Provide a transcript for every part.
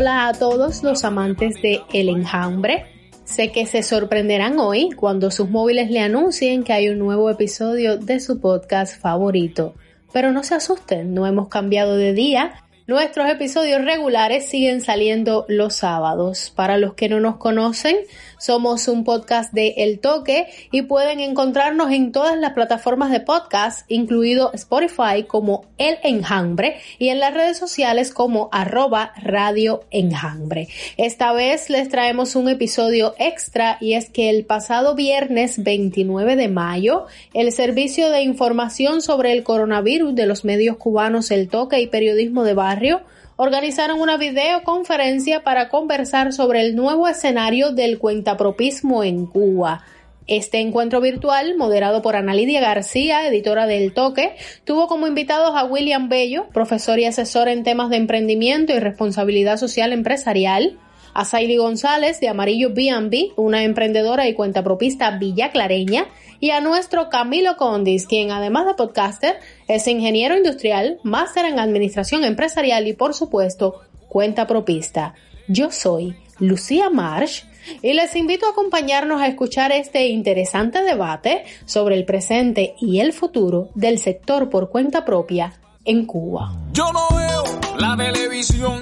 Hola a todos los amantes de El Enjambre. Sé que se sorprenderán hoy cuando sus móviles le anuncien que hay un nuevo episodio de su podcast favorito. Pero no se asusten, no hemos cambiado de día. Nuestros episodios regulares siguen saliendo los sábados. Para los que no nos conocen, somos un podcast de El Toque y pueden encontrarnos en todas las plataformas de podcast, incluido Spotify como El Enjambre y en las redes sociales como arroba Radio Enjambre. Esta vez les traemos un episodio extra y es que el pasado viernes 29 de mayo, el Servicio de Información sobre el Coronavirus de los medios cubanos El Toque y Periodismo de Barrio organizaron una videoconferencia para conversar sobre el nuevo escenario del cuentapropismo en Cuba. Este encuentro virtual, moderado por Ana Lidia García, editora del Toque, tuvo como invitados a William Bello, profesor y asesor en temas de emprendimiento y responsabilidad social empresarial, a Saily González de Amarillo B&B, una emprendedora y cuentapropista villaclareña, y a nuestro Camilo Condis, quien además de podcaster es ingeniero industrial, máster en administración empresarial y por supuesto cuentapropista. Yo soy Lucía Marsh y les invito a acompañarnos a escuchar este interesante debate sobre el presente y el futuro del sector por cuenta propia en Cuba. Yo no veo la televisión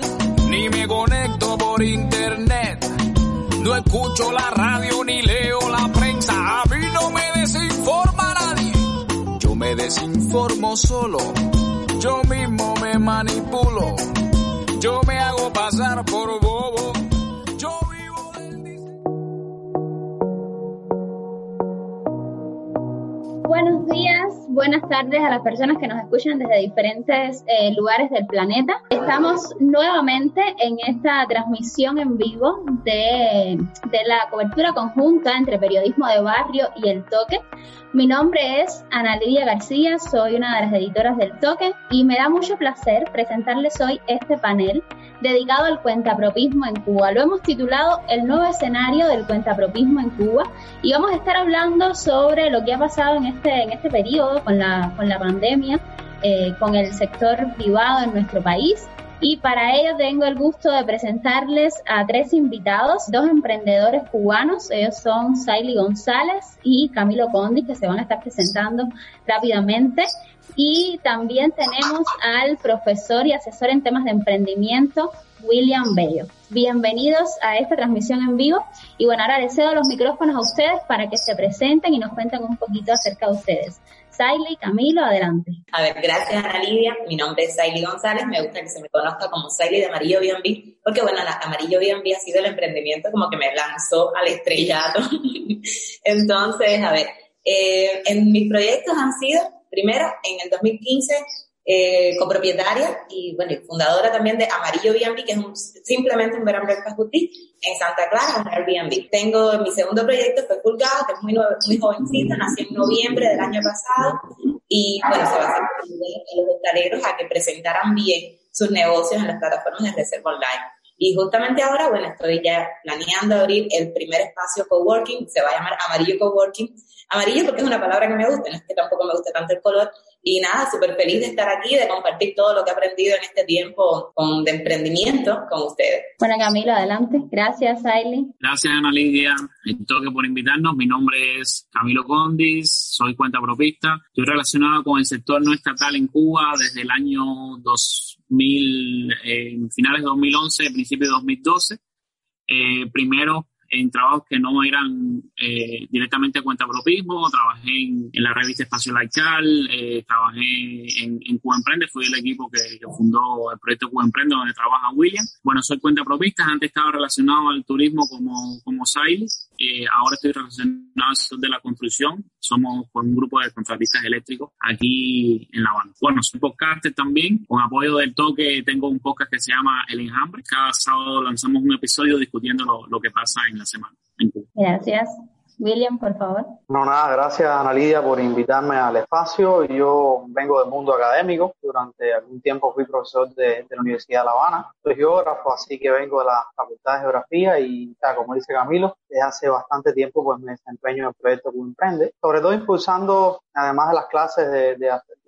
ni me conecto por internet. No escucho la radio ni leo la prensa. A mí no me desinforma nadie. Yo me desinformo solo. Yo mismo me manipulo. Yo me hago pasar por bobo. Buenas tardes a las personas que nos escuchan desde diferentes eh, lugares del planeta. Estamos nuevamente en esta transmisión en vivo de, de la cobertura conjunta entre periodismo de barrio y el toque. Mi nombre es Ana Lidia García, soy una de las editoras del Toque y me da mucho placer presentarles hoy este panel dedicado al cuentapropismo en Cuba. Lo hemos titulado El nuevo escenario del cuentapropismo en Cuba y vamos a estar hablando sobre lo que ha pasado en este, en este periodo con la, con la pandemia, eh, con el sector privado en nuestro país. Y para ello tengo el gusto de presentarles a tres invitados, dos emprendedores cubanos, ellos son Saily González y Camilo Condi, que se van a estar presentando rápidamente. Y también tenemos al profesor y asesor en temas de emprendimiento, William Bello. Bienvenidos a esta transmisión en vivo. Y bueno, ahora les cedo los micrófonos a ustedes para que se presenten y nos cuenten un poquito acerca de ustedes. Saily, Camilo, adelante. A ver, gracias Ana Lidia. Mi nombre es Saily González. Me gusta que se me conozca como Saily de Amarillo B&B, porque bueno, la- Amarillo B&B ha sido el emprendimiento como que me lanzó al estrellato. Entonces, a ver, eh, en mis proyectos han sido, primero, en el 2015, eh, copropietaria y bueno, fundadora también de Amarillo B&B, que es un- simplemente un bed and breakfast boutique en Santa Clara, un Airbnb. Tengo mi segundo proyecto, fue Pulgado, que es muy, muy jovencita, nació en noviembre del año pasado y bueno, se va a hacer los hosteleros a que presentaran bien sus negocios en las plataformas de reserva online. Y justamente ahora, bueno, estoy ya planeando abrir el primer espacio coworking, se va a llamar Amarillo Coworking. Amarillo porque es una palabra que me gusta, no es que tampoco me guste tanto el color. Y nada, súper feliz de estar aquí, de compartir todo lo que he aprendido en este tiempo con, de emprendimiento con ustedes. Bueno, Camilo, adelante. Gracias, Saily. Gracias, Ana Lidia, el toque por invitarnos. Mi nombre es Camilo Condis, soy cuenta propista. Estoy relacionado con el sector no estatal en Cuba desde el año 2000, eh, finales de 2011, principios de 2012. Eh, primero en trabajos que no eran eh, directamente a cuenta propismo, trabajé en, la revista Espacio Laical, eh, trabajé en, en Cuba Emprende, fui el equipo que, fundó el proyecto Cuba Emprende donde trabaja William. Bueno, soy cuenta propista, antes estaba relacionado al turismo como, como eh, ahora estoy relacionado al de la construcción, somos con un grupo de contratistas eléctricos aquí en La Habana. Bueno, soy podcaster también, con apoyo del toque tengo un podcast que se llama El Enjambre, cada sábado lanzamos un episodio discutiendo lo, lo que pasa en la semana. Gracias. William, por favor. No, nada, gracias Ana Lidia por invitarme al espacio. Yo vengo del mundo académico. Durante algún tiempo fui profesor de, la Universidad de La Habana. Soy geógrafo, así que vengo de la Facultad de Geografía y, como dice Camilo, desde hace bastante tiempo pues me desempeño en el proyecto que emprende, sobre todo impulsando, además de las clases de,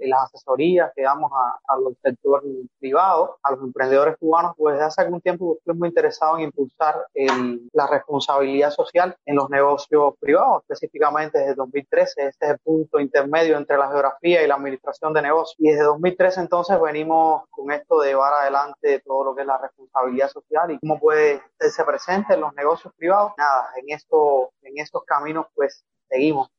las asesorías que damos a, los sectores privados, a los emprendedores cubanos, pues desde hace algún tiempo estoy muy interesado en impulsar el, la responsabilidad social en los negocios privados, específicamente desde 2013. Este es el punto intermedio entre la geografía y la administración de negocios. Y desde 2013 entonces venimos con esto de llevar adelante todo lo que es la responsabilidad social y cómo puede ser presente en los negocios privados. Nada, en, esto, en estos caminos pues seguimos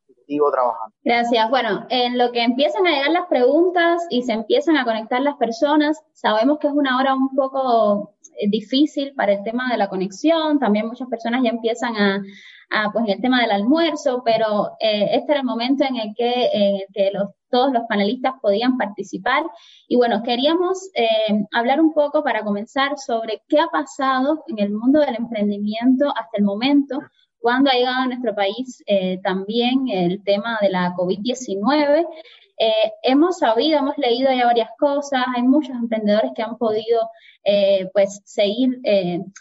trabajando. Gracias. Bueno, en lo que empiezan a llegar las preguntas y se empiezan a conectar las personas, sabemos que es una hora un poco eh, difícil para el tema de la conexión. También muchas personas ya empiezan a, a pues, el tema del almuerzo, pero eh, este era el momento en el que, en todos los panelistas podían participar. Y bueno, queríamos eh, hablar un poco para comenzar sobre qué ha pasado en el mundo del emprendimiento hasta el momento cuando ha llegado a nuestro país eh, también el tema de la COVID-19. Eh, hemos sabido, hemos leído ya varias cosas, hay muchos emprendedores que han podido eh, pues seguir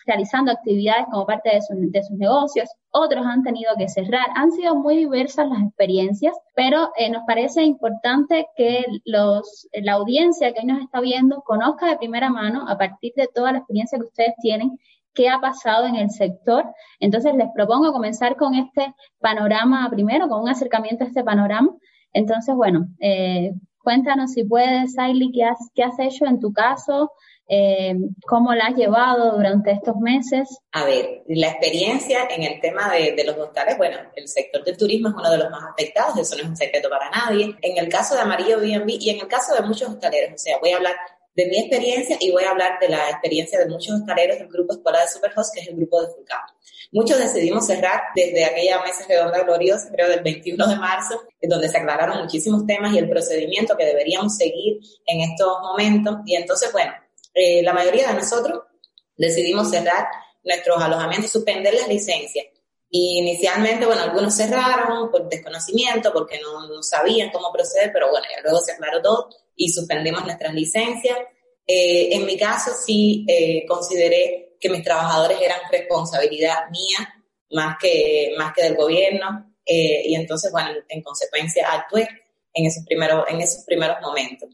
realizando actividades como parte de, de, sus negocios, otros han tenido que cerrar, han sido muy diversas las experiencias, pero nos parece importante que los, la audiencia que hoy nos está viendo conozca de primera mano a partir de toda la experiencia que ustedes tienen qué ha pasado en el sector. Entonces les propongo comenzar con este panorama primero, con un acercamiento a este panorama. Entonces, bueno, eh, cuéntanos si puedes, Ailey, qué has, qué has hecho en tu caso, eh, cómo la has llevado durante estos meses. A ver, la experiencia en el tema de, los hostales, bueno, el sector del turismo es uno de los más afectados, eso no es un secreto para nadie. En el caso de Amarillo B&B y en el caso de muchos hostaleros, o sea, voy a hablar de mi experiencia y voy a hablar de la experiencia de muchos hostaleros del grupo Escuela de Superhost, que es el grupo de Fulcam. Muchos decidimos cerrar desde aquella mesa redonda gloriosa, creo del 21 de marzo, donde se aclararon muchísimos temas y el procedimiento que deberíamos seguir en estos momentos. Y entonces, bueno, eh, la mayoría de nosotros decidimos cerrar nuestros alojamientos, suspender las licencias. Y inicialmente, bueno, algunos cerraron por desconocimiento, porque no, sabían cómo proceder, pero bueno, luego se aclaró todo y suspendimos nuestras licencias. Eh, en mi caso sí eh, consideré que mis trabajadores eran responsabilidad mía más que, más que del gobierno eh, y entonces, bueno, en consecuencia actué en esos primeros, en esos primeros momentos.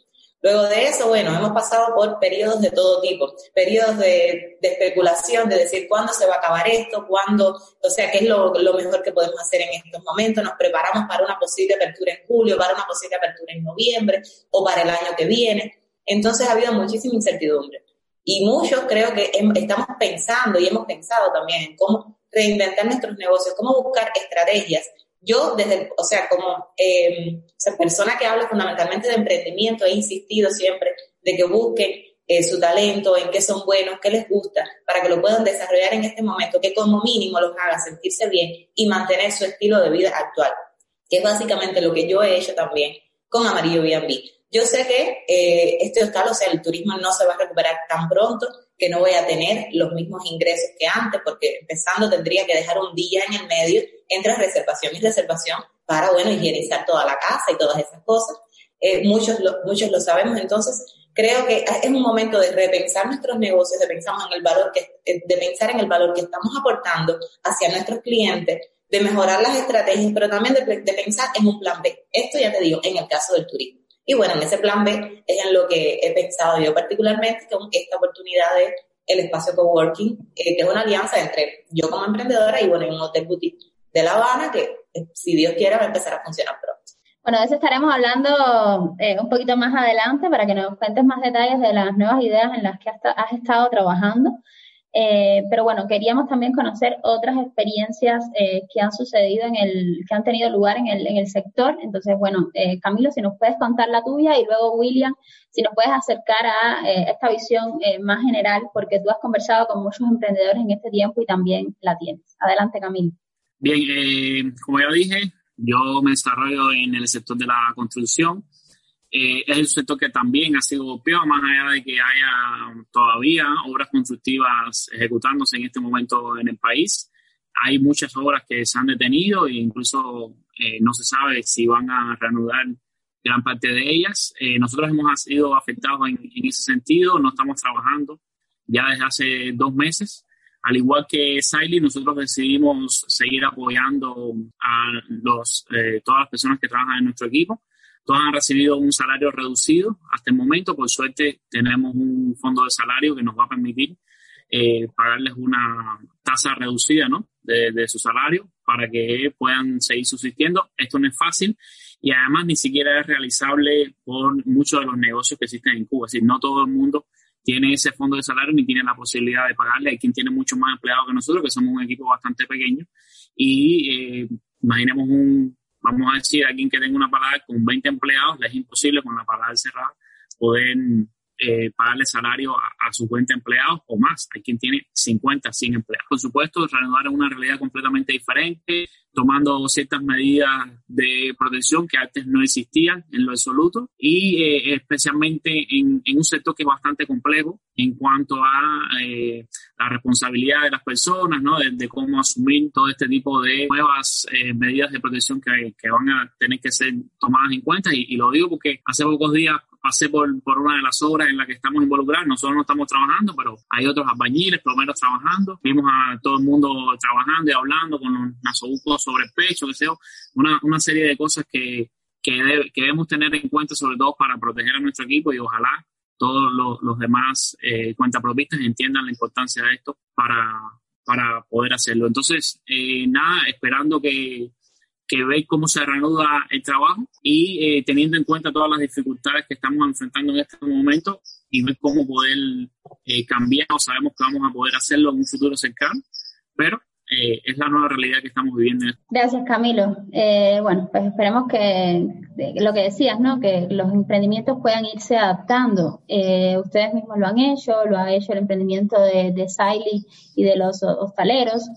Luego de eso, bueno, hemos pasado por periodos de todo tipo, periodos de, de, especulación, de decir cuándo se va a acabar esto, cuándo, o sea, qué es lo, lo, mejor que podemos hacer en estos momentos. Nos preparamos para una posible apertura en julio, para una posible apertura en noviembre o para el año que viene. Entonces ha habido muchísima incertidumbre. Y muchos creo que estamos pensando y hemos pensado también en cómo reinventar nuestros negocios, cómo buscar estrategias yo desde, o sea, como eh, persona que habla fundamentalmente de emprendimiento, he insistido siempre de que busquen eh, su talento, en qué son buenos, qué les gusta, para que lo puedan desarrollar en este momento, que como mínimo los haga sentirse bien y mantener su estilo de vida actual, que es básicamente lo que yo he hecho también con Amarillo B&B. Yo sé que eh, este hostal, o sea, el turismo no se va a recuperar tan pronto, que no voy a tener los mismos ingresos que antes, porque empezando tendría que dejar un día en el medio entre reservación y reservación para, bueno, higienizar toda la casa y todas esas cosas. Eh, muchos, lo, muchos lo sabemos, entonces creo que es un momento de repensar nuestros negocios, de pensar en el valor que, eh, de pensar en el valor que estamos aportando hacia nuestros clientes, de mejorar las estrategias, pero también de, de pensar en un plan B. Esto ya te digo, en el caso del turismo. Y bueno, en ese plan B es en lo que he pensado yo particularmente con esta oportunidad de el espacio coworking, eh, que es una alianza entre yo como emprendedora y bueno, un hotel boutique de La Habana que eh, si Dios quiere va a empezar a funcionar pronto. Bueno, de eso estaremos hablando eh, un poquito más adelante para que nos cuentes más detalles de las nuevas ideas en las que has, estado trabajando. Eh, pero bueno, queríamos también conocer otras experiencias eh, que han sucedido en el, que han tenido lugar en el, en el sector. Entonces, bueno, eh, Camilo, si nos puedes contar la tuya y luego William, si nos puedes acercar a esta visión más general, porque tú has conversado con muchos emprendedores en este tiempo y también la tienes. Adelante, Camilo. Bien, como ya dije, yo me desarrollo en el sector de la construcción. Eh, es un sector que también ha sido golpeado, más allá de que haya todavía obras constructivas ejecutándose en este momento en el país. Hay muchas obras que se han detenido e incluso eh, no se sabe si van a reanudar gran parte de ellas. Eh, nosotros hemos sido afectados en, en, ese sentido, no estamos trabajando ya desde hace dos meses. Al igual que Siley, nosotros decidimos seguir apoyando a los, todas las personas que trabajan en nuestro equipo todos han recibido un salario reducido hasta el momento. Por suerte, tenemos un fondo de salario que nos va a permitir eh, pagarles una tasa reducida ¿no? de, su salario para que puedan seguir subsistiendo. Esto no es fácil y además ni siquiera es realizable por muchos de los negocios que existen en Cuba. Es decir, no todo el mundo tiene ese fondo de salario ni tiene la posibilidad de pagarle. Hay quien tiene mucho más empleados que nosotros, que somos un equipo bastante pequeño. Y eh, imaginemos un vamos a decir, alguien que tenga una parada con 20 empleados, le es imposible con la parada cerrada poder eh, pagarle salario a, sus 20 empleados o más. Hay quien tiene 50, 100 empleados. Por supuesto, reanudar en una realidad completamente diferente, tomando ciertas medidas de protección que antes no existían en lo absoluto y eh, especialmente en, un sector que es bastante complejo en cuanto a eh, la responsabilidad de las personas, ¿no? De, cómo asumir todo este tipo de nuevas eh, medidas de protección que, que, van a tener que ser tomadas en cuenta y, y lo digo porque hace pocos días pasé por, por, una de las obras en la que estamos involucrados. Nosotros no estamos trabajando, pero hay otros albañiles, por lo menos trabajando. Vimos a todo el mundo trabajando y hablando con los nasobucos sobre el pecho, que sea, una, una serie de cosas que, que, debemos tener en cuenta, sobre todo para proteger a nuestro equipo y ojalá todos los, los demás eh, cuentapropistas entiendan la importancia de esto para, para poder hacerlo. Entonces, eh, nada, esperando que, que veis cómo se reanuda el trabajo y eh, teniendo en cuenta todas las dificultades que estamos enfrentando en este momento y ver cómo poder eh, cambiar o sabemos que vamos a poder hacerlo en un futuro cercano, pero eh, es la nueva realidad que estamos viviendo. Gracias, Camilo. Eh, bueno, pues esperemos que lo que decías, ¿no? Que los emprendimientos puedan irse adaptando. Eh, ustedes mismos lo han hecho, lo ha hecho el emprendimiento de, de Siley y de los hostaleros.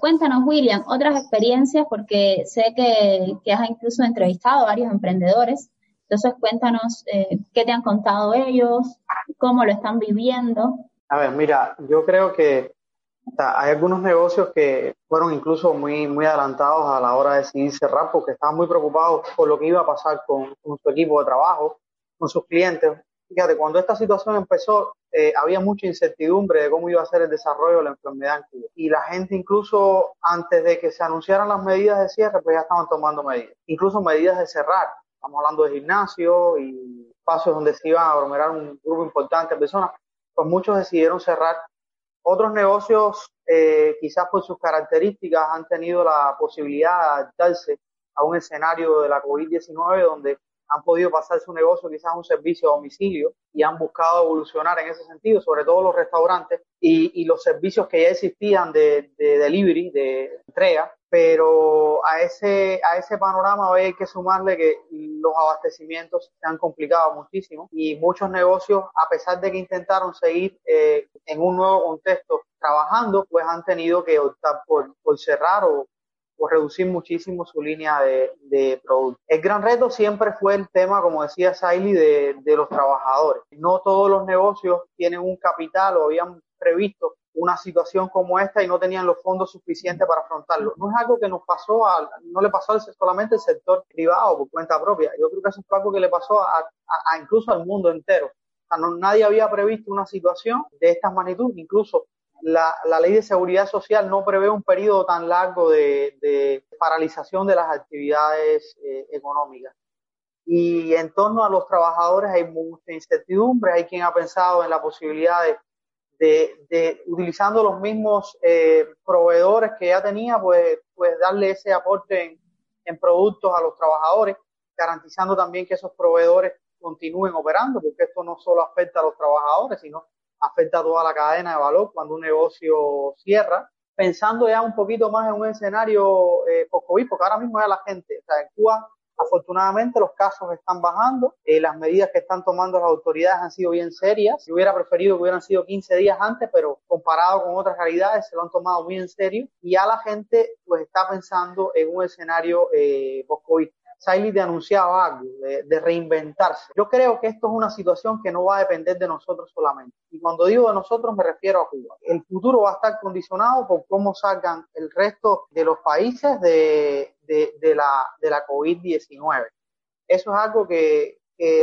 cuéntanos, William, otras experiencias, porque sé que, que, has incluso entrevistado a varios emprendedores. Entonces, cuéntanos qué te han contado ellos, cómo lo están viviendo. A ver, mira, yo creo que hay algunos negocios que fueron incluso muy, muy adelantados a la hora de decidir cerrar porque estaban muy preocupados por lo que iba a pasar con, su equipo de trabajo, con sus clientes. Fíjate, cuando esta situación empezó, eh, había mucha incertidumbre de cómo iba a ser el desarrollo de la enfermedad en Cuba. Y la gente incluso antes de que se anunciaran las medidas de cierre, pues ya estaban tomando medidas. Incluso medidas de cerrar. Estamos hablando de gimnasio y espacios donde se iban a aglomerar un grupo importante de personas. Pues muchos decidieron cerrar otros negocios, eh, quizás por sus características, han tenido la posibilidad de adaptarse a un escenario de la COVID-19 donde han podido pasar su negocio quizás a un servicio a domicilio y han buscado evolucionar en ese sentido, sobre todo los restaurantes y, los servicios que ya existían de, de delivery, de entrega, pero a ese, a ese panorama hay que sumarle que los abastecimientos se han complicado muchísimo y muchos negocios, a pesar de que intentaron seguir eh, en un nuevo contexto trabajando, pues han tenido que optar por, por cerrar o, reducir muchísimo su línea de, de. El gran reto siempre fue el tema, como decía Saily, de, de los trabajadores. No todos los negocios tienen un capital o habían previsto una situación como esta y no tenían los fondos suficientes para afrontarlo. No es algo que nos pasó, a, no le pasó solamente al sector privado por cuenta propia. Yo creo que eso es algo que le pasó a, incluso al mundo entero. nadie había previsto una situación de esta magnitud. Incluso la, ley de seguridad social no prevé un periodo tan largo de, paralización de las actividades eh, económicas. Y en torno a los trabajadores hay mucha incertidumbre. Hay quien ha pensado en la posibilidad de de, utilizando los mismos eh, proveedores que ya tenía, pues, pues darle ese aporte en, productos a los trabajadores, garantizando también que esos proveedores continúen operando, porque esto no solo afecta a los trabajadores, sino afecta a toda la cadena de valor cuando un negocio cierra. Pensando ya un poquito más en un escenario eh, post-COVID, porque ahora mismo ya la gente, o sea, en Cuba Afortunadamente los casos están bajando, eh, las medidas que están tomando las autoridades han sido bien serias. Yo hubiera preferido que hubieran sido 15 días antes, pero comparado con otras realidades se lo han tomado muy en serio y ya la gente pues está pensando en un escenario eh, post-COVID. Siley te anunciaba algo, de, reinventarse. Yo creo que esto es una situación que no va a depender de nosotros solamente. Y cuando digo de nosotros me refiero a Cuba. El futuro va a estar condicionado por cómo salgan el resto de los países de, de, la, de la COVID-19. Eso es algo que,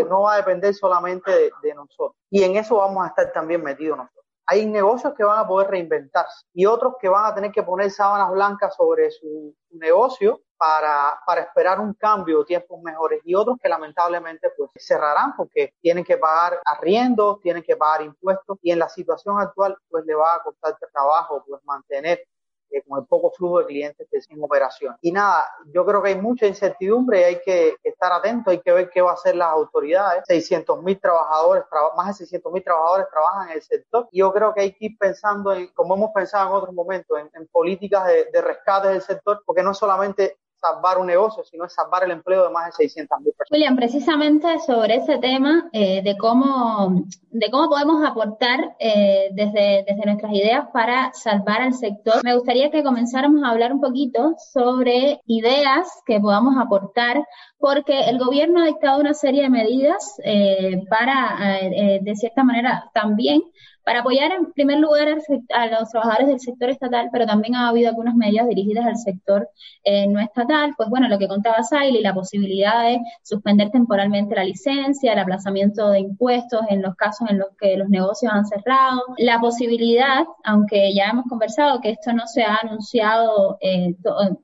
no va a depender solamente de, nosotros. Y en eso vamos a estar también metidos nosotros. Hay negocios que van a poder reinventarse y otros que van a tener que poner sábanas blancas sobre su, negocio para, para, esperar un cambio, tiempos mejores y otros que lamentablemente pues cerrarán porque tienen que pagar arriendos, tienen que pagar impuestos y en la situación actual pues le va a costar trabajo pues mantener eh, con el poco flujo de clientes que en operación. Y nada, yo creo que hay mucha incertidumbre y hay que estar atentos, hay que ver qué va a hacer las autoridades. 600 mil trabajadores, más de 600 mil trabajadores trabajan en el sector. Y yo creo que hay que ir pensando, en, como hemos pensado en otros momentos, en, políticas de, de rescate del sector, porque no solamente salvar un negocio, sino salvar el empleo de más de 600 mil personas. William, precisamente sobre ese tema eh, de cómo de cómo podemos aportar eh, desde, desde nuestras ideas para salvar al sector, me gustaría que comenzáramos a hablar un poquito sobre ideas que podamos aportar, porque el gobierno ha dictado una serie de medidas eh, para, de cierta manera, también para apoyar en primer lugar a los trabajadores del sector estatal, pero también ha habido algunas medidas dirigidas al sector eh, no estatal, pues bueno, lo que contaba Saili, la posibilidad de suspender temporalmente la licencia, el aplazamiento de impuestos en los casos en los que los negocios han cerrado, la posibilidad, aunque ya hemos conversado que esto no se ha anunciado eh,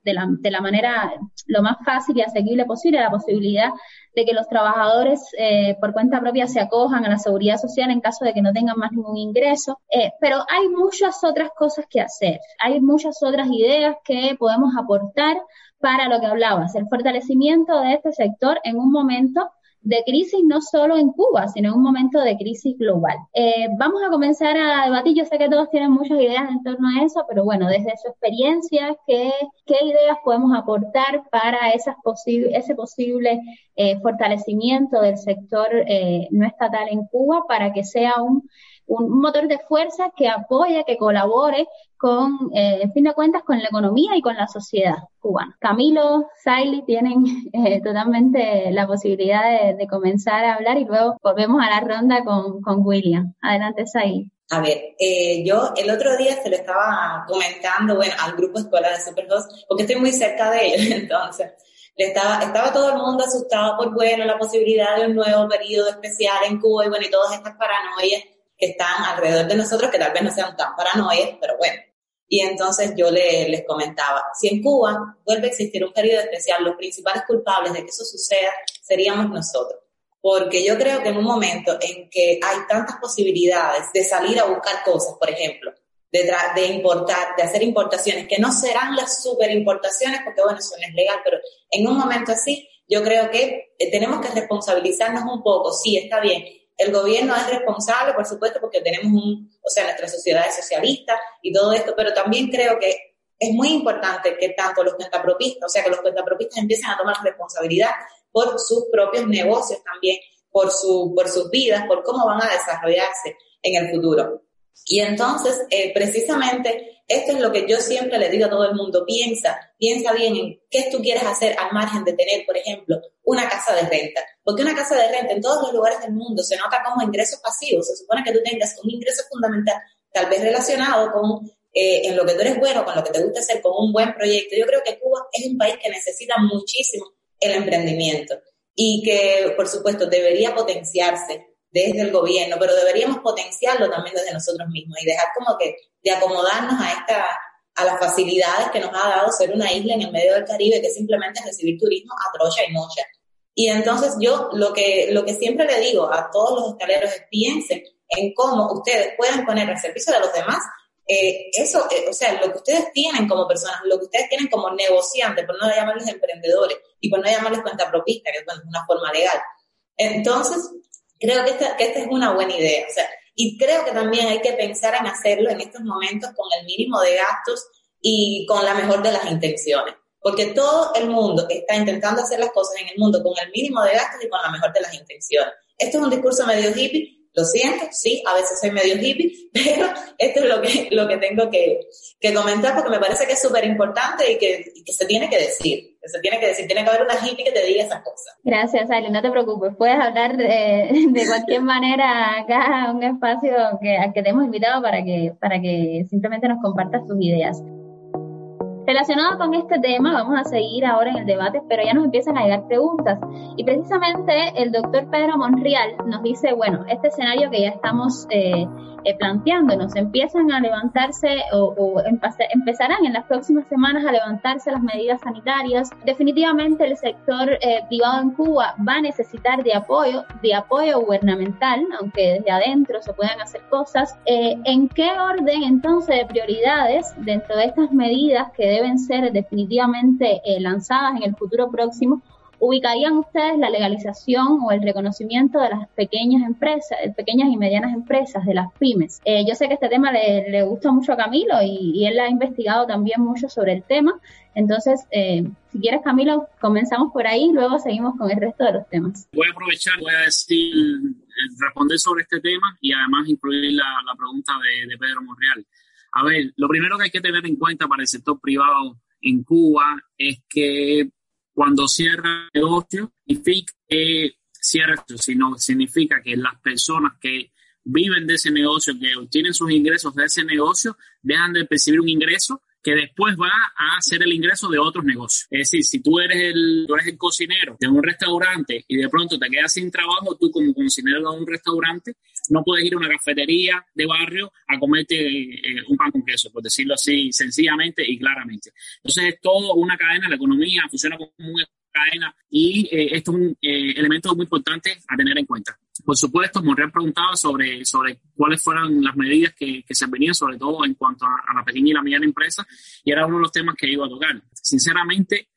de, la, de la manera lo más fácil y asequible posible, la posibilidad de que los trabajadores eh, por cuenta propia se acojan a la seguridad social en caso de que no tengan más ningún ingreso. Eh, pero hay muchas otras cosas que hacer, hay muchas otras ideas que podemos aportar para lo que hablabas, el fortalecimiento de este sector en un momento de crisis no solo en Cuba, sino en un momento de crisis global. Eh, vamos a comenzar a debatir, yo sé que todos tienen muchas ideas en torno a eso, pero bueno, desde su experiencia, ¿qué, qué ideas podemos aportar para esas ese posible eh, fortalecimiento del sector eh, no estatal en Cuba para que sea un un motor de fuerza que apoye, que colabore con, eh, fin de cuentas, con la economía y con la sociedad cubana. Camilo, Saili tienen eh, totalmente la posibilidad de, comenzar a hablar y luego volvemos a la ronda con, con William. Adelante, Saili. A ver, eh, yo el otro día se lo estaba comentando, bueno, al grupo escuela de Superhost, porque estoy muy cerca de ellos, entonces, le estaba, estaba todo el mundo asustado por, bueno, la posibilidad de un nuevo periodo especial en Cuba y, bueno, y todas estas paranoias que están alrededor de nosotros, que tal vez no sean tan paranoias, pero bueno. Y entonces yo le, les comentaba, si en Cuba vuelve a existir un periodo especial, los principales culpables de que eso suceda seríamos nosotros. Porque yo creo que en un momento en que hay tantas posibilidades de salir a buscar cosas, por ejemplo, de, de importar, de hacer importaciones, que no serán las super importaciones, porque bueno, eso no es legal, pero en un momento así, yo creo que eh, tenemos que responsabilizarnos un poco, sí, está bien, el gobierno es responsable, por supuesto, porque tenemos un, o sea, nuestra sociedad es socialista y todo esto, pero también creo que es muy importante que tanto los cuentapropistas, o sea, que los cuentapropistas empiecen a tomar responsabilidad por sus propios negocios también, por, su, por sus vidas, por cómo van a desarrollarse en el futuro. Y entonces, eh, precisamente, esto es lo que yo siempre le digo a todo el mundo, piensa, piensa bien en qué tú quieres hacer al margen de tener, por ejemplo, una casa de renta. Porque una casa de renta en todos los lugares del mundo se nota como ingresos pasivos. Se supone que tú tengas un ingreso fundamental, tal vez relacionado con eh, en lo que tú eres bueno, con lo que te gusta hacer, con un buen proyecto. Yo creo que Cuba es un país que necesita muchísimo el emprendimiento y que, por supuesto, debería potenciarse desde el gobierno, pero deberíamos potenciarlo también desde nosotros mismos y dejar como que de acomodarnos a esta a las facilidades que nos ha dado ser una isla en el medio del Caribe, que simplemente es recibir turismo a trocha y mocha. Y entonces yo lo que, lo que siempre le digo a todos los hosteleros es piensen en cómo ustedes pueden poner al servicio de los demás eh, eso, eh, o sea, lo que ustedes tienen como personas, lo que ustedes tienen como negociantes, por no llamarles emprendedores y por no llamarles cuentapropistas, que es una forma legal. Entonces, creo que esta, que esta es una buena idea. O sea, Y creo que también hay que pensar en hacerlo en estos momentos con el mínimo de gastos y con la mejor de las intenciones. Porque todo el mundo está intentando hacer las cosas en el mundo con el mínimo de gastos y con la mejor de las intenciones. Esto es un discurso medio hippie, lo siento, sí, a veces soy medio hippie, pero esto es lo que, lo que tengo que, que comentar porque me parece que es súper importante y que, que, se tiene que decir, se tiene que decir, tiene que haber una hippie que te diga esas cosas. Gracias, Ale, no te preocupes, puedes hablar de, cualquier manera acá, un espacio al que te hemos invitado para que, para que simplemente nos compartas tus ideas. Relacionado con este tema, vamos a seguir ahora en el debate, pero ya nos empiezan a llegar preguntas. Y precisamente el doctor Pedro Monreal nos dice, bueno, este escenario que ya estamos eh, eh, planteando, nos empiezan a levantarse o, empezarán en las próximas semanas a levantarse las medidas sanitarias. Definitivamente el sector eh, privado en Cuba va a necesitar de apoyo, de apoyo gubernamental, aunque desde adentro se puedan hacer cosas. ¿En qué orden entonces de prioridades dentro de estas medidas que deben ser definitivamente eh, lanzadas en el futuro próximo, ¿ubicarían ustedes la legalización o el reconocimiento de las pequeñas empresas, pequeñas y medianas empresas, de las pymes? Eh, yo sé que este tema le, gusta mucho a Camilo y, él ha investigado también mucho sobre el tema. Entonces, eh, si quieres, Camilo, comenzamos por ahí y luego seguimos con el resto de los temas. Voy a aprovechar, voy a decir, responder sobre este tema y además incluir la, pregunta de, de Pedro Monreal. A ver, lo primero que hay que tener en cuenta para el sector privado en Cuba es que cuando cierra el negocio, significa que cierra, sino significa que las personas que viven de ese negocio, que obtienen sus ingresos de ese negocio, dejan de percibir un ingreso que después va a hacer el ingreso de otros negocios. Es decir, si tú eres el, eres el cocinero de un restaurante y de pronto te quedas sin trabajo, tú como cocinero de un restaurante no puedes ir a una cafetería de barrio a comerte eh, un pan con queso, por decirlo así sencillamente y claramente. Entonces es todo una cadena, la economía funciona como una cadena y eh, esto es un eh, elemento muy importante a tener en cuenta. Por supuesto, Monreal preguntaba sobre, sobre cuáles fueran las medidas que, que se venían, sobre todo en cuanto a, a, la pequeña y la mediana empresa, y era uno de los temas que iba a tocar. Sinceramente,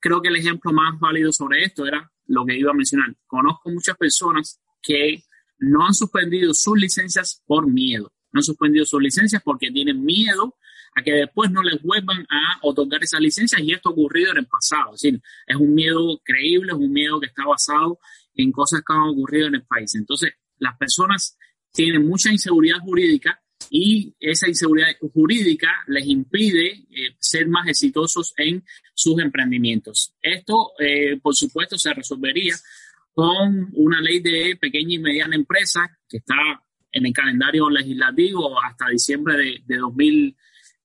creo que el ejemplo más válido sobre esto era lo que iba a mencionar. Conozco muchas personas que no han suspendido sus licencias por miedo. No han suspendido sus licencias porque tienen miedo a que después no les vuelvan a otorgar esas licencias y esto ha ocurrido en el pasado. Es decir, es un miedo creíble, es un miedo que está basado en cosas que han ocurrido en el país. Entonces, las personas tienen mucha inseguridad jurídica y esa inseguridad jurídica les impide eh, ser más exitosos en sus emprendimientos. Esto, eh, por supuesto, se resolvería con una ley de pequeña y mediana empresa que está en el calendario legislativo hasta diciembre de, de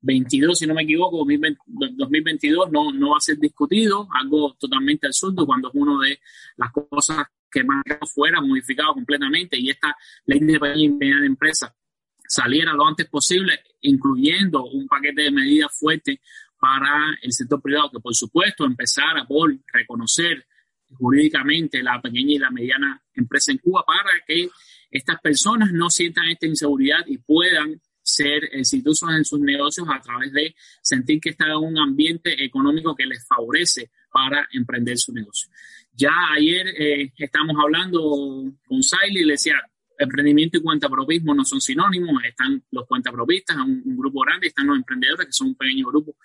2022, si no me equivoco, 2022 no, no va a ser discutido, algo totalmente absurdo cuando es una de las cosas que más fuera modificado completamente y esta ley de pequeña mediana empresa saliera lo antes posible, incluyendo un paquete de medidas fuertes para el sector privado, que por supuesto empezara por reconocer jurídicamente la pequeña y la mediana empresa en Cuba para que estas personas no sientan esta inseguridad y puedan ser exitosos en sus negocios a través de sentir que están en un ambiente económico que les favorece para emprender su negocio. Ya ayer eh, estamos hablando con Siley y le decía, emprendimiento y cuentapropismo no son sinónimos, están los cuentapropistas, un, un grupo grande, están los emprendedores, que son un pequeño grupo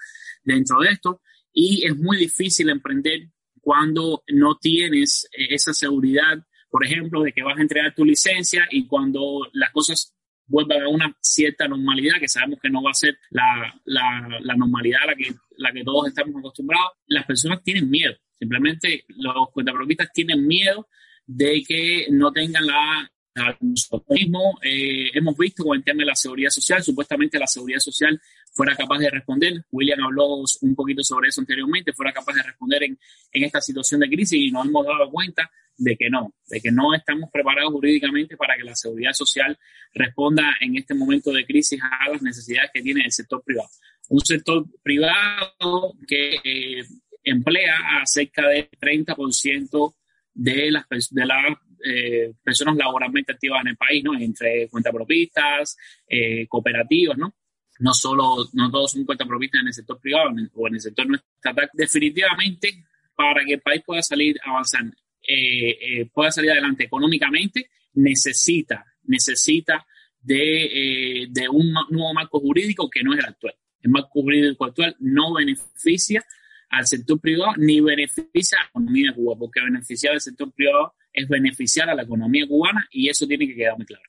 dentro de esto, y es muy difícil emprender cuando no tienes eh, esa seguridad, por ejemplo, de que vas a entregar tu licencia y cuando las cosas vuelvan a una cierta normalidad, que sabemos que no va a ser la, la, normalidad a la que, la que todos estamos acostumbrados, las personas tienen miedo. Simplemente los cuentapropistas tienen miedo de que no tengan la nosotros mismos eh, hemos visto con el tema de la seguridad social, supuestamente la seguridad social fuera capaz de responder, William habló un poquito sobre eso anteriormente, fuera capaz de responder en, en esta situación de crisis y nos hemos dado cuenta de que no, de que no estamos preparados jurídicamente para que la seguridad social responda en este momento de crisis a las necesidades que tiene el sector privado. Un sector privado que eh, emplea a cerca del 30% de las, de las eh, personas laboralmente activas en el país, ¿no? Entre cuentapropistas, eh, cooperativas, ¿no? No solo, no todos son cuentapropistas en el sector privado o en el sector no estatal. Definitivamente, para que el país pueda salir avanzar, eh, eh, pueda salir adelante económicamente, necesita, necesita de, de un nuevo marco jurídico que no es el actual. El marco jurídico actual no beneficia al sector privado ni beneficia a la economía de Cuba, porque beneficiar al sector privado es beneficiar a la economía cubana y eso tiene que quedar muy claro.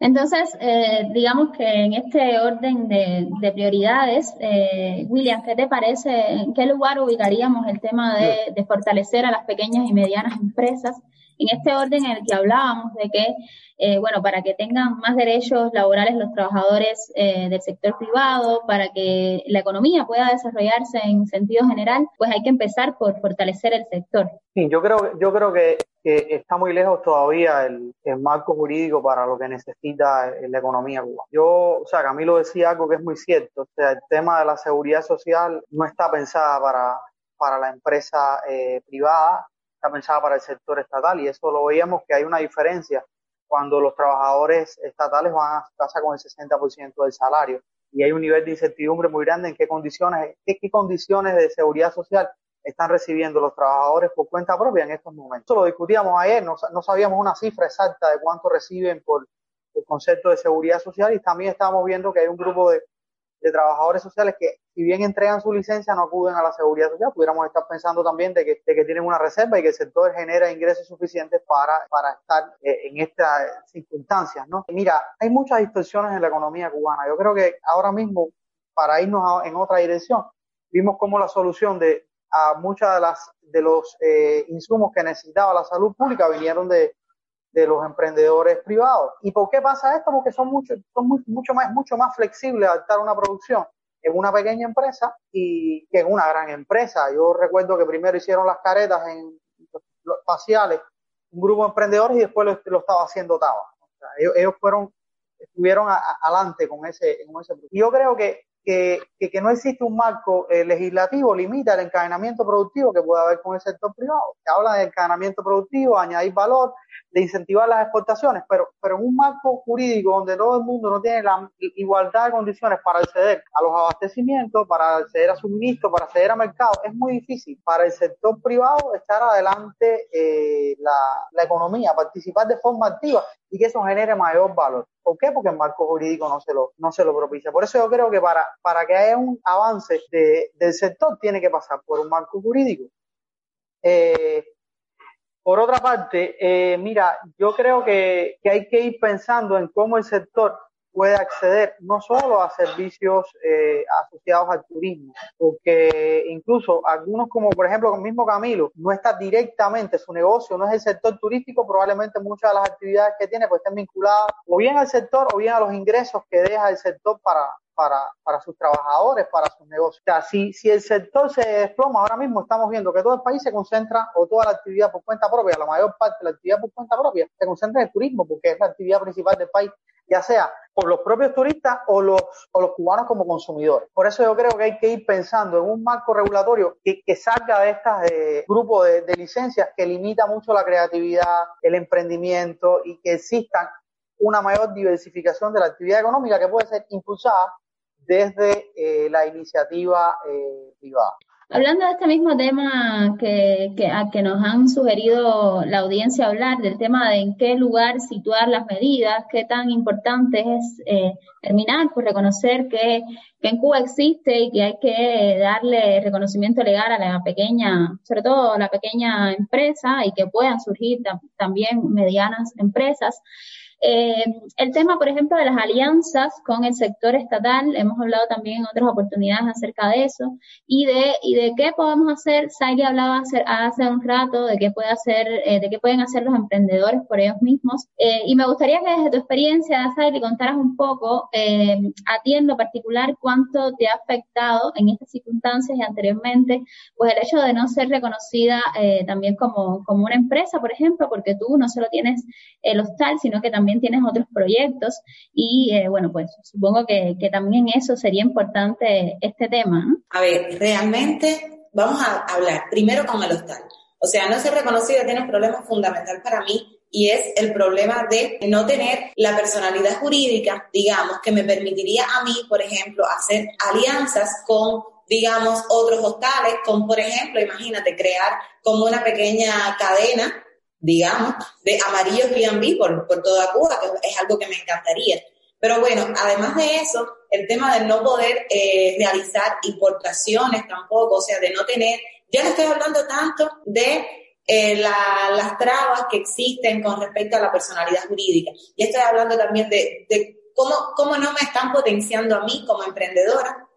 Entonces, eh, digamos que en este orden de, prioridades, eh, William, ¿qué te parece? ¿En qué lugar ubicaríamos el tema de, de fortalecer a las pequeñas y medianas empresas? en este orden en el que hablábamos de que, eh, bueno, para que tengan más derechos laborales los trabajadores eh, del sector privado, para que la economía pueda desarrollarse en sentido general, pues hay que empezar por fortalecer el sector. Sí, yo creo, yo creo que, está muy lejos todavía el, marco jurídico para lo que necesita la economía cubana. Yo, o sea, Camilo decía algo que es muy cierto, o sea, el tema de la seguridad social no está pensada para, para la empresa eh, privada, está pensada para el sector estatal y eso lo veíamos que hay una diferencia cuando los trabajadores estatales van a casa con el 60% del salario y hay un nivel de incertidumbre muy grande en qué condiciones, qué, qué condiciones de seguridad social están recibiendo los trabajadores por cuenta propia en estos momentos. Eso lo discutíamos ayer, no, no sabíamos una cifra exacta de cuánto reciben por el concepto de seguridad social y también estábamos viendo que hay un grupo de, de trabajadores sociales que, si bien entregan su licencia, no acuden a la seguridad social. Pudiéramos estar pensando también de que, de que tienen una reserva y que el sector genera ingresos suficientes para, para estar eh, en estas circunstancias, ¿no? Mira, hay muchas distorsiones en la economía cubana. Yo creo que ahora mismo, para irnos en otra dirección, vimos como la solución de a muchas de las de los eh, insumos que necesitaba la salud pública vinieron de, de los emprendedores privados. ¿Y por qué pasa esto? Porque son mucho, son mucho más, mucho más flexibles adaptar una producción en una pequeña empresa y que en una gran empresa. Yo recuerdo que primero hicieron las caretas en los faciales un grupo de emprendedores y después lo, estaba haciendo Taba. ellos, fueron, estuvieron adelante con ese, con ese. Yo creo que que, que, no existe un marco eh, legislativo limita el encadenamiento productivo que puede haber con el sector privado. Se habla de encadenamiento productivo, añadir valor, de incentivar las exportaciones, pero, pero en un marco jurídico donde todo el mundo no tiene la igualdad de condiciones para acceder a los abastecimientos, para acceder a suministros, para acceder a mercados, es muy difícil para el sector privado estar adelante eh, la, la economía, participar de forma activa y que eso genere mayor valor. ¿Por qué? Porque el marco jurídico no se lo, no se lo propicia. Por eso yo creo que para, para que haya un avance de, del sector tiene que pasar por un marco jurídico. Eh, por otra parte, eh, mira, yo creo que, que, hay que ir pensando en cómo el sector puede acceder no solo a servicios eh, asociados al turismo, porque incluso algunos como por ejemplo el mismo Camilo no está directamente, su negocio no es el sector turístico, probablemente muchas de las actividades que tiene pues estén vinculadas o bien al sector o bien a los ingresos que deja el sector para, para, sus trabajadores, para sus negocios. O sea, si, si el sector se desploma, ahora mismo estamos viendo que todo el país se concentra, o toda la actividad por cuenta propia, la mayor parte de la actividad por cuenta propia, se concentra en el turismo, porque es la actividad principal del país ya sea por los propios turistas o los, o los cubanos como consumidores. Por eso yo creo que hay que ir pensando en un marco regulatorio que, que salga de este grupo de, de licencias que limita mucho la creatividad, el emprendimiento y que existan una mayor diversificación de la actividad económica que puede ser impulsada desde eh, la iniciativa eh, privada. Hablando de este mismo tema que, que, a que nos han sugerido la audiencia hablar, del tema de en qué lugar situar las medidas, qué tan importante es eh, terminar por reconocer que, que, en Cuba existe y que hay que darle reconocimiento legal a la pequeña, sobre todo a la pequeña empresa y que puedan surgir también medianas empresas. Eh, el tema, por ejemplo, de las alianzas con el sector estatal, hemos hablado también en otras oportunidades acerca de eso, y de, y de qué podemos hacer, Saili hablaba hace, hace un rato de qué puede hacer, eh, de qué pueden hacer los emprendedores por ellos mismos, eh, y me gustaría que desde tu experiencia, Saili, contaras un poco, a ti en lo particular, cuánto te ha afectado en estas circunstancias y anteriormente, pues el hecho de no ser reconocida también como, como una empresa, por ejemplo, porque tú no solo tienes el hostal, sino que también tienes otros proyectos y eh, bueno, pues supongo que, que, también eso sería importante este tema. A ver, realmente vamos a hablar primero con el hostal. O sea, no ser reconocido tiene un problema fundamental para mí y es el problema de no tener la personalidad jurídica, digamos, que me permitiría a mí, por ejemplo, hacer alianzas con digamos, otros hostales, con, por ejemplo, imagínate, crear como una pequeña cadena digamos, de amarillos B&B por, por toda Cuba, que es algo que me encantaría. Pero bueno, además de eso, el tema de no poder eh, realizar importaciones tampoco, o sea, de no tener, ya no estoy hablando tanto de eh, las trabas que existen con respecto a la personalidad jurídica, ya estoy hablando también de, de cómo, cómo no me están potenciando a mí como emprendedora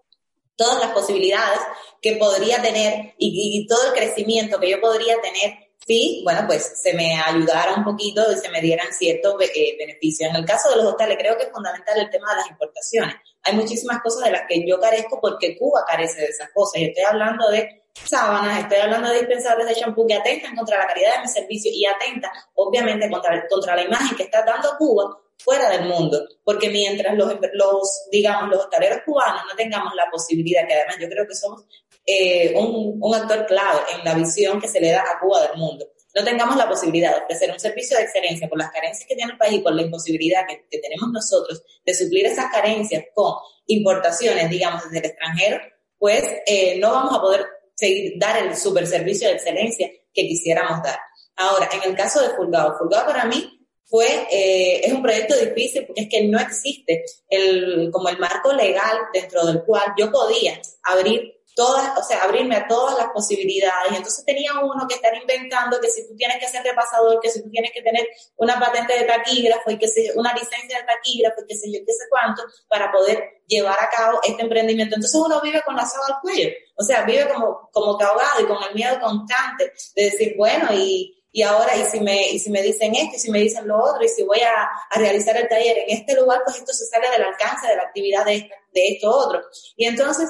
todas las posibilidades que podría tener y, y todo el crecimiento que yo podría tener sí, bueno, pues se me ayudara un poquito y se me dieran ciertos eh, beneficios. En el caso de los hoteles, creo que es fundamental el tema de las importaciones. Hay muchísimas cosas de las que yo carezco porque Cuba carece de esas cosas. Y estoy hablando de sábanas, estoy hablando de dispensadores de champú que atentan contra la calidad de mi servicio y atentan, obviamente, contra, contra la imagen que está dando Cuba fuera del mundo, porque mientras los, los, digamos, los hoteleros cubanos no tengamos la posibilidad, que además yo creo que somos eh, un, un actor clave en la visión que se le da a Cuba del mundo, no tengamos la posibilidad de ofrecer un servicio de excelencia por las carencias que tiene el país, por la imposibilidad que, que tenemos nosotros de suplir esas carencias con importaciones, digamos, desde el extranjero, pues eh, no vamos a poder seguir dar el super servicio de excelencia que quisiéramos dar. Ahora, en el caso de Fulgado, Fulgado para mí fue, eh, es un proyecto difícil porque es que no existe el, como el marco legal dentro del cual yo podía abrir todas, o sea, abrirme a todas las posibilidades. Entonces tenía uno que estar inventando que si tú tienes que ser repasador, que si tú tienes que tener una patente de taquígrafo y que se, una licencia de taquígrafo y que sé yo, qué sé cuánto, para poder llevar a cabo este emprendimiento. Entonces uno vive con la soga al cuello. O sea, vive como, como ahogado y con el miedo constante de decir, bueno, y, y ahora, y si me, y si me dicen esto, y si me dicen lo otro, y si voy a, a realizar el taller en este lugar, pues esto se sale del alcance de la actividad de, de esto otro. Y entonces,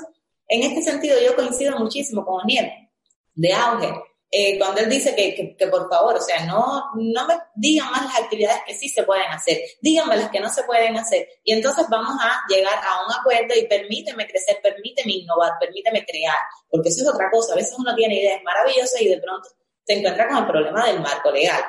en este sentido, yo coincido muchísimo con Oniel, de auge, eh, cuando él dice que, que, por favor, o sea, no, no me digan más las actividades que sí se pueden hacer, díganme las que no se pueden hacer. Y entonces vamos a llegar a un acuerdo y permíteme crecer, permíteme innovar, permíteme crear, porque eso es otra cosa. A veces uno tiene ideas maravillosas y de pronto se encuentra con el problema del marco legal.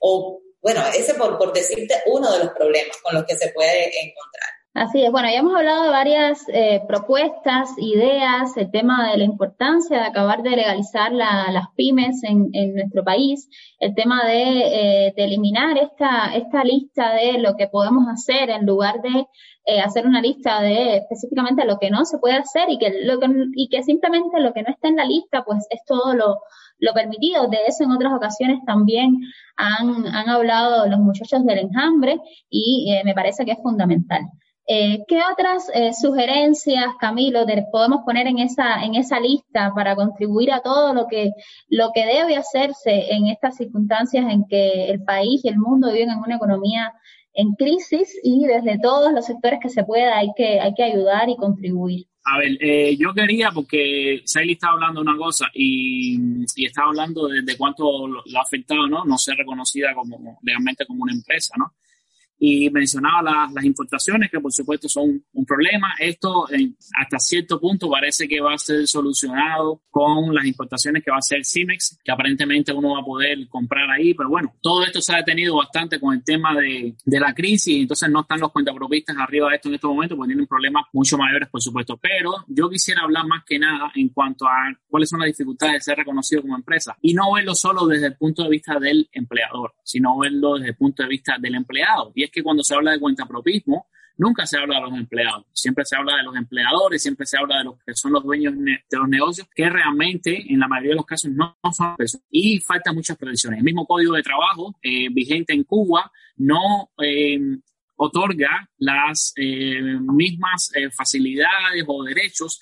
O, bueno, ese por, por decirte uno de los problemas con los que se puede encontrar. Así es, bueno, ya hemos hablado de varias eh, propuestas, ideas, el tema de la importancia de acabar de legalizar la, las pymes en, en, nuestro país, el tema de, eh, de, eliminar esta, esta lista de lo que podemos hacer en lugar de eh, hacer una lista de específicamente lo que no se puede hacer y que, lo que, y que simplemente lo que no está en la lista pues es todo lo, lo permitido. De eso en otras ocasiones también han, han hablado los muchachos del enjambre y me parece que es fundamental. Eh, ¿Qué otras eh, sugerencias, Camilo, podemos poner en esa, en esa lista para contribuir a todo lo que, lo que debe hacerse en estas circunstancias en que el país y el mundo viven en una economía en crisis y desde todos los sectores que se pueda hay que, hay que ayudar y contribuir? A ver, eh, yo quería, porque Saily estaba hablando de una cosa y, y estaba hablando de, cuánto lo, lo, ha afectado, ¿no? No ser reconocida como legalmente como una empresa, ¿no? Y mencionaba las, las importaciones, que por supuesto son un problema. Esto en, hasta cierto punto parece que va a ser solucionado con las importaciones que va a hacer Cimex, que aparentemente uno va a poder comprar ahí, pero bueno, todo esto se ha detenido bastante con el tema de, de la crisis, entonces no están los cuentapropistas arriba de esto en estos momentos, porque tienen problemas mucho mayores, por supuesto. Pero yo quisiera hablar más que nada en cuanto a cuáles son las dificultades de ser reconocido como empresa y no verlo solo desde el punto de vista del empleador, sino verlo desde el punto de vista del empleado. Y es que cuando se habla de cuentapropismo, nunca se habla de los empleados, siempre se habla de los empleadores, siempre se habla de los que son los dueños de los negocios, que realmente en la mayoría de los casos no, son personas. Y faltan muchas previsiones. El mismo código de trabajo eh, vigente en Cuba no eh, otorga las eh, mismas facilidades o derechos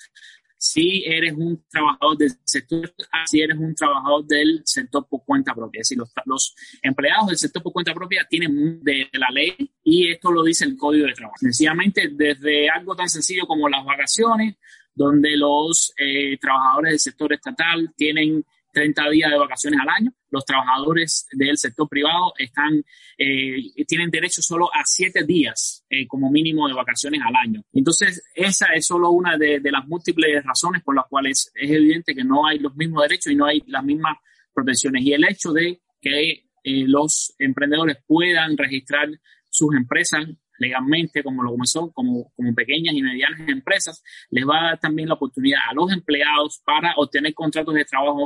si eres un trabajador del sector, si eres un trabajador del sector por cuenta propia. Es decir, los, los empleados del sector por cuenta propia tienen de, la ley y esto lo dice el Código de Trabajo. Sencillamente, desde algo tan sencillo como las vacaciones, donde los eh, trabajadores del sector estatal tienen 30 días de vacaciones al año. Los trabajadores del sector privado están, eh, tienen derecho solo a 7 días eh, como mínimo de vacaciones al año. Entonces, esa es solo una de, las múltiples razones por las cuales es evidente que no hay los mismos derechos y no hay las mismas protecciones. Y el hecho de que eh, los emprendedores puedan registrar sus empresas legalmente, como lo comenzó, como, como pequeñas y medianas empresas, les va a dar también la oportunidad a los empleados para obtener contratos de trabajo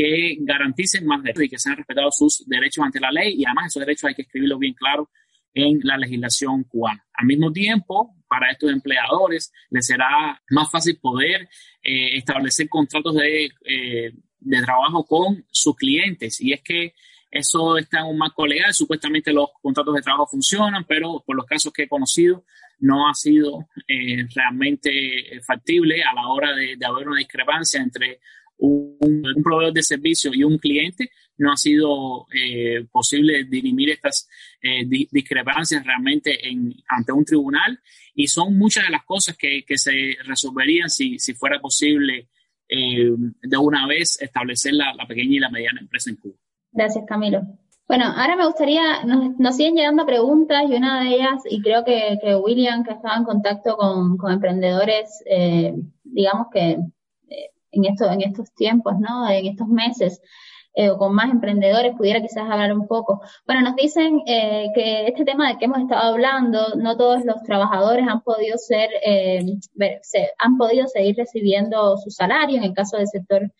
que garanticen más derechos y que sean respetados sus derechos ante la ley y además esos derechos hay que escribirlos bien claro en la legislación cubana. Al mismo tiempo, para estos empleadores les será más fácil poder eh, establecer contratos de, eh, de trabajo con sus clientes. Y es que eso está en un marco legal, supuestamente los contratos de trabajo funcionan, pero por los casos que he conocido no ha sido eh, realmente factible a la hora de, haber una discrepancia entre un, proveedor de servicio y un cliente. No ha sido eh, posible dirimir estas eh, discrepancias realmente en, ante un tribunal y son muchas de las cosas que, se resolverían si, si fuera posible de una vez establecer la pequeña y la mediana empresa en Cuba. Gracias, Camilo. Bueno, ahora me gustaría, nos, siguen llegando preguntas y una de ellas, y creo que, William, que estaba en contacto con, emprendedores, eh, digamos que eh, en, esto, en estos tiempos, ¿no? En estos meses, eh, con más emprendedores, pudiera quizás hablar un poco. Bueno, nos dicen que este tema de que hemos estado hablando, no todos los trabajadores han podido ser, han podido seguir recibiendo su salario en el caso del sector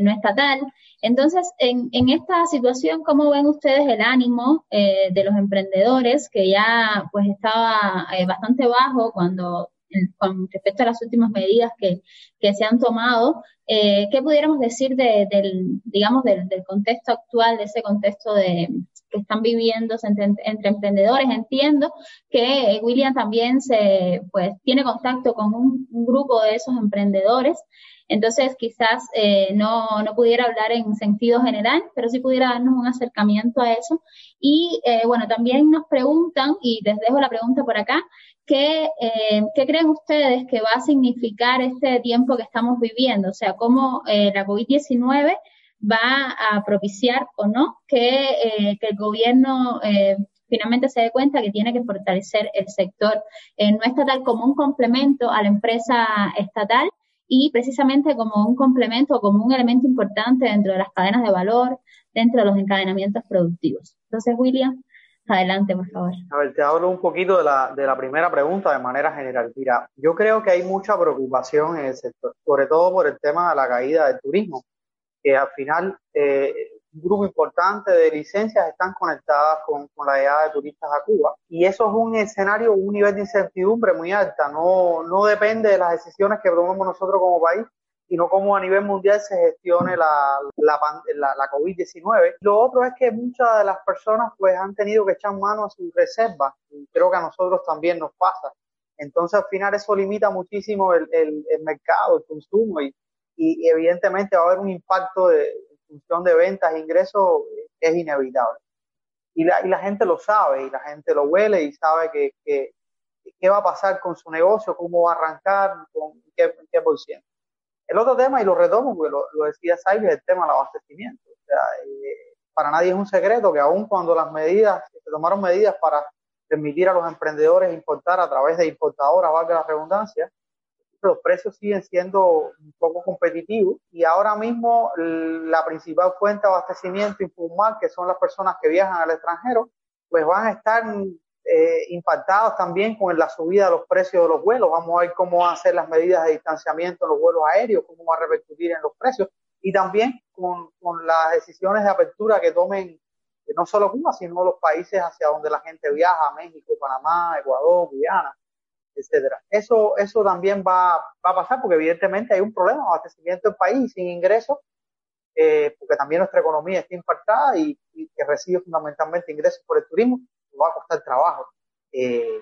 no estatal. Entonces, en, en, esta situación, ¿cómo ven ustedes el ánimo eh, de los emprendedores que ya pues estaba eh, bastante bajo cuando con respecto a las últimas medidas que, que se han tomado? Eh, ¿Qué pudiéramos decir de, del, digamos, del, contexto actual, de ese contexto de, que están viviendo entre, emprendedores? Entiendo que William también se, pues, tiene contacto con un, grupo de esos emprendedores. Entonces, quizás eh, no, no, pudiera hablar en sentido general, pero sí pudiera darnos un acercamiento a eso. Y eh, bueno, también nos preguntan, y les dejo la pregunta por acá, ¿qué, eh, ¿qué creen ustedes que va a significar este tiempo que estamos viviendo? O sea, cómo la COVID-19 va a propiciar o no que, que el gobierno finalmente se dé cuenta que tiene que fortalecer el sector no estatal como un complemento a la empresa estatal y precisamente como un complemento, como un elemento importante dentro de las cadenas de valor, dentro de los encadenamientos productivos. Entonces, William, adelante, por favor. A ver, te hablo un poquito de la, de la primera pregunta de manera general. Mira, yo creo que hay mucha preocupación en el sector, sobre todo por el tema de la caída del turismo, que al final eh, un grupo importante de licencias están conectadas con, con, la llegada de turistas a Cuba. Y eso es un escenario, un nivel de incertidumbre muy alta. No, no depende de las decisiones que tomemos nosotros como país, sino cómo a nivel mundial se gestione la, la, la, la COVID-19. Lo otro es que muchas de las personas pues han tenido que echar mano a sus reservas. Y creo que a nosotros también nos pasa. Entonces al final eso limita muchísimo el, el, el mercado, el consumo y, y evidentemente va a haber un impacto de, función de ventas e ingresos es inevitable. Y la, y la gente lo sabe, y la gente lo huele y sabe que, que qué va a pasar con su negocio, cómo va a arrancar, con qué, qué por ciento. El otro tema, y lo retomo, porque lo, decía Sai, es el tema del abastecimiento. O sea, eh, para nadie es un secreto que aun cuando las medidas, se tomaron medidas para permitir a los emprendedores importar a través de importadoras, valga la redundancia, los precios siguen siendo un poco competitivos y ahora mismo la principal fuente de abastecimiento informal, que son las personas que viajan al extranjero, pues van a estar eh, impactados también con la subida de los precios de los vuelos. Vamos a ver cómo van a ser las medidas de distanciamiento en los vuelos aéreos, cómo va a repercutir en los precios y también con, las decisiones de apertura que tomen eh, no solo Cuba, sino los países hacia donde la gente viaja, México, Panamá, Ecuador, Guyana etcétera. Eso, eso también va, va, a pasar porque evidentemente hay un problema de abastecimiento del país sin ingresos, eh, porque también nuestra economía está impactada y, que recibe fundamentalmente ingresos por el turismo, va a costar trabajo eh,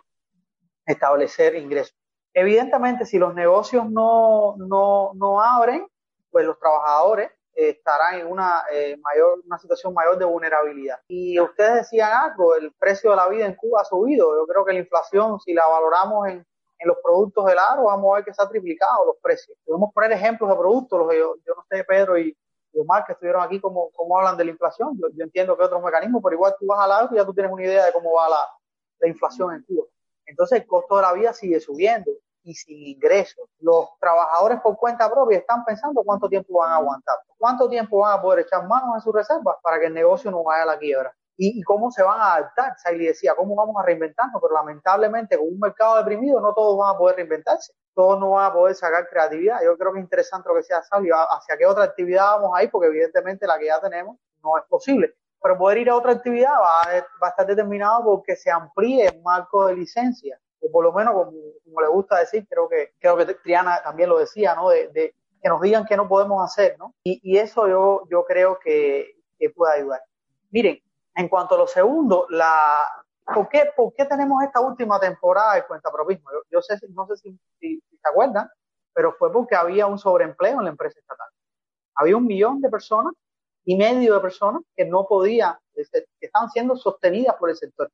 establecer ingresos. Evidentemente, si los negocios no, no, no abren, pues los trabajadores estarán en una eh, mayor una situación mayor de vulnerabilidad. Y ustedes decían algo, el precio de la vida en Cuba ha subido. Yo creo que la inflación, si la valoramos en, en los productos del aro, vamos a ver que se ha triplicado los precios. Podemos poner ejemplos de productos, los, yo, yo no sé, Pedro y, Omar, que estuvieron aquí, cómo, cómo hablan de la inflación. Yo, entiendo que otros mecanismos, pero igual tú vas al aro y ya tú tienes una idea de cómo va la, la inflación en Cuba. Entonces el costo de la vida sigue subiendo y sin ingresos. Los trabajadores por cuenta propia están pensando cuánto tiempo van a aguantar, cuánto tiempo van a poder echar manos a sus reservas para que el negocio no vaya a la quiebra. Y, cómo se van a adaptar. Saily decía, ¿cómo vamos a reinventarnos? Pero lamentablemente, con un mercado deprimido, no todos van a poder reinventarse. Todos no van a poder sacar creatividad. Yo creo que es interesante lo que decía Sally, hacia qué otra actividad vamos a ir, porque evidentemente la que ya tenemos no es posible pero poder ir a otra actividad va a, va a estar determinado porque se amplíe el marco de licencia, o por lo menos como, como le gusta decir, creo que, creo que Triana también lo decía, ¿no? De, de que nos digan qué no podemos hacer, ¿no? Y, y eso yo, yo creo que, que puede ayudar. Miren, en cuanto a lo segundo, ¿por, qué, ¿por qué tenemos esta última temporada de cuentapropismo? Yo, yo sé, no sé si, si, si se acuerdan, pero fue porque había un sobreempleo en la empresa estatal. Había un millón de personas y medio de personas que no podían, que estaban siendo sostenidas por el sector.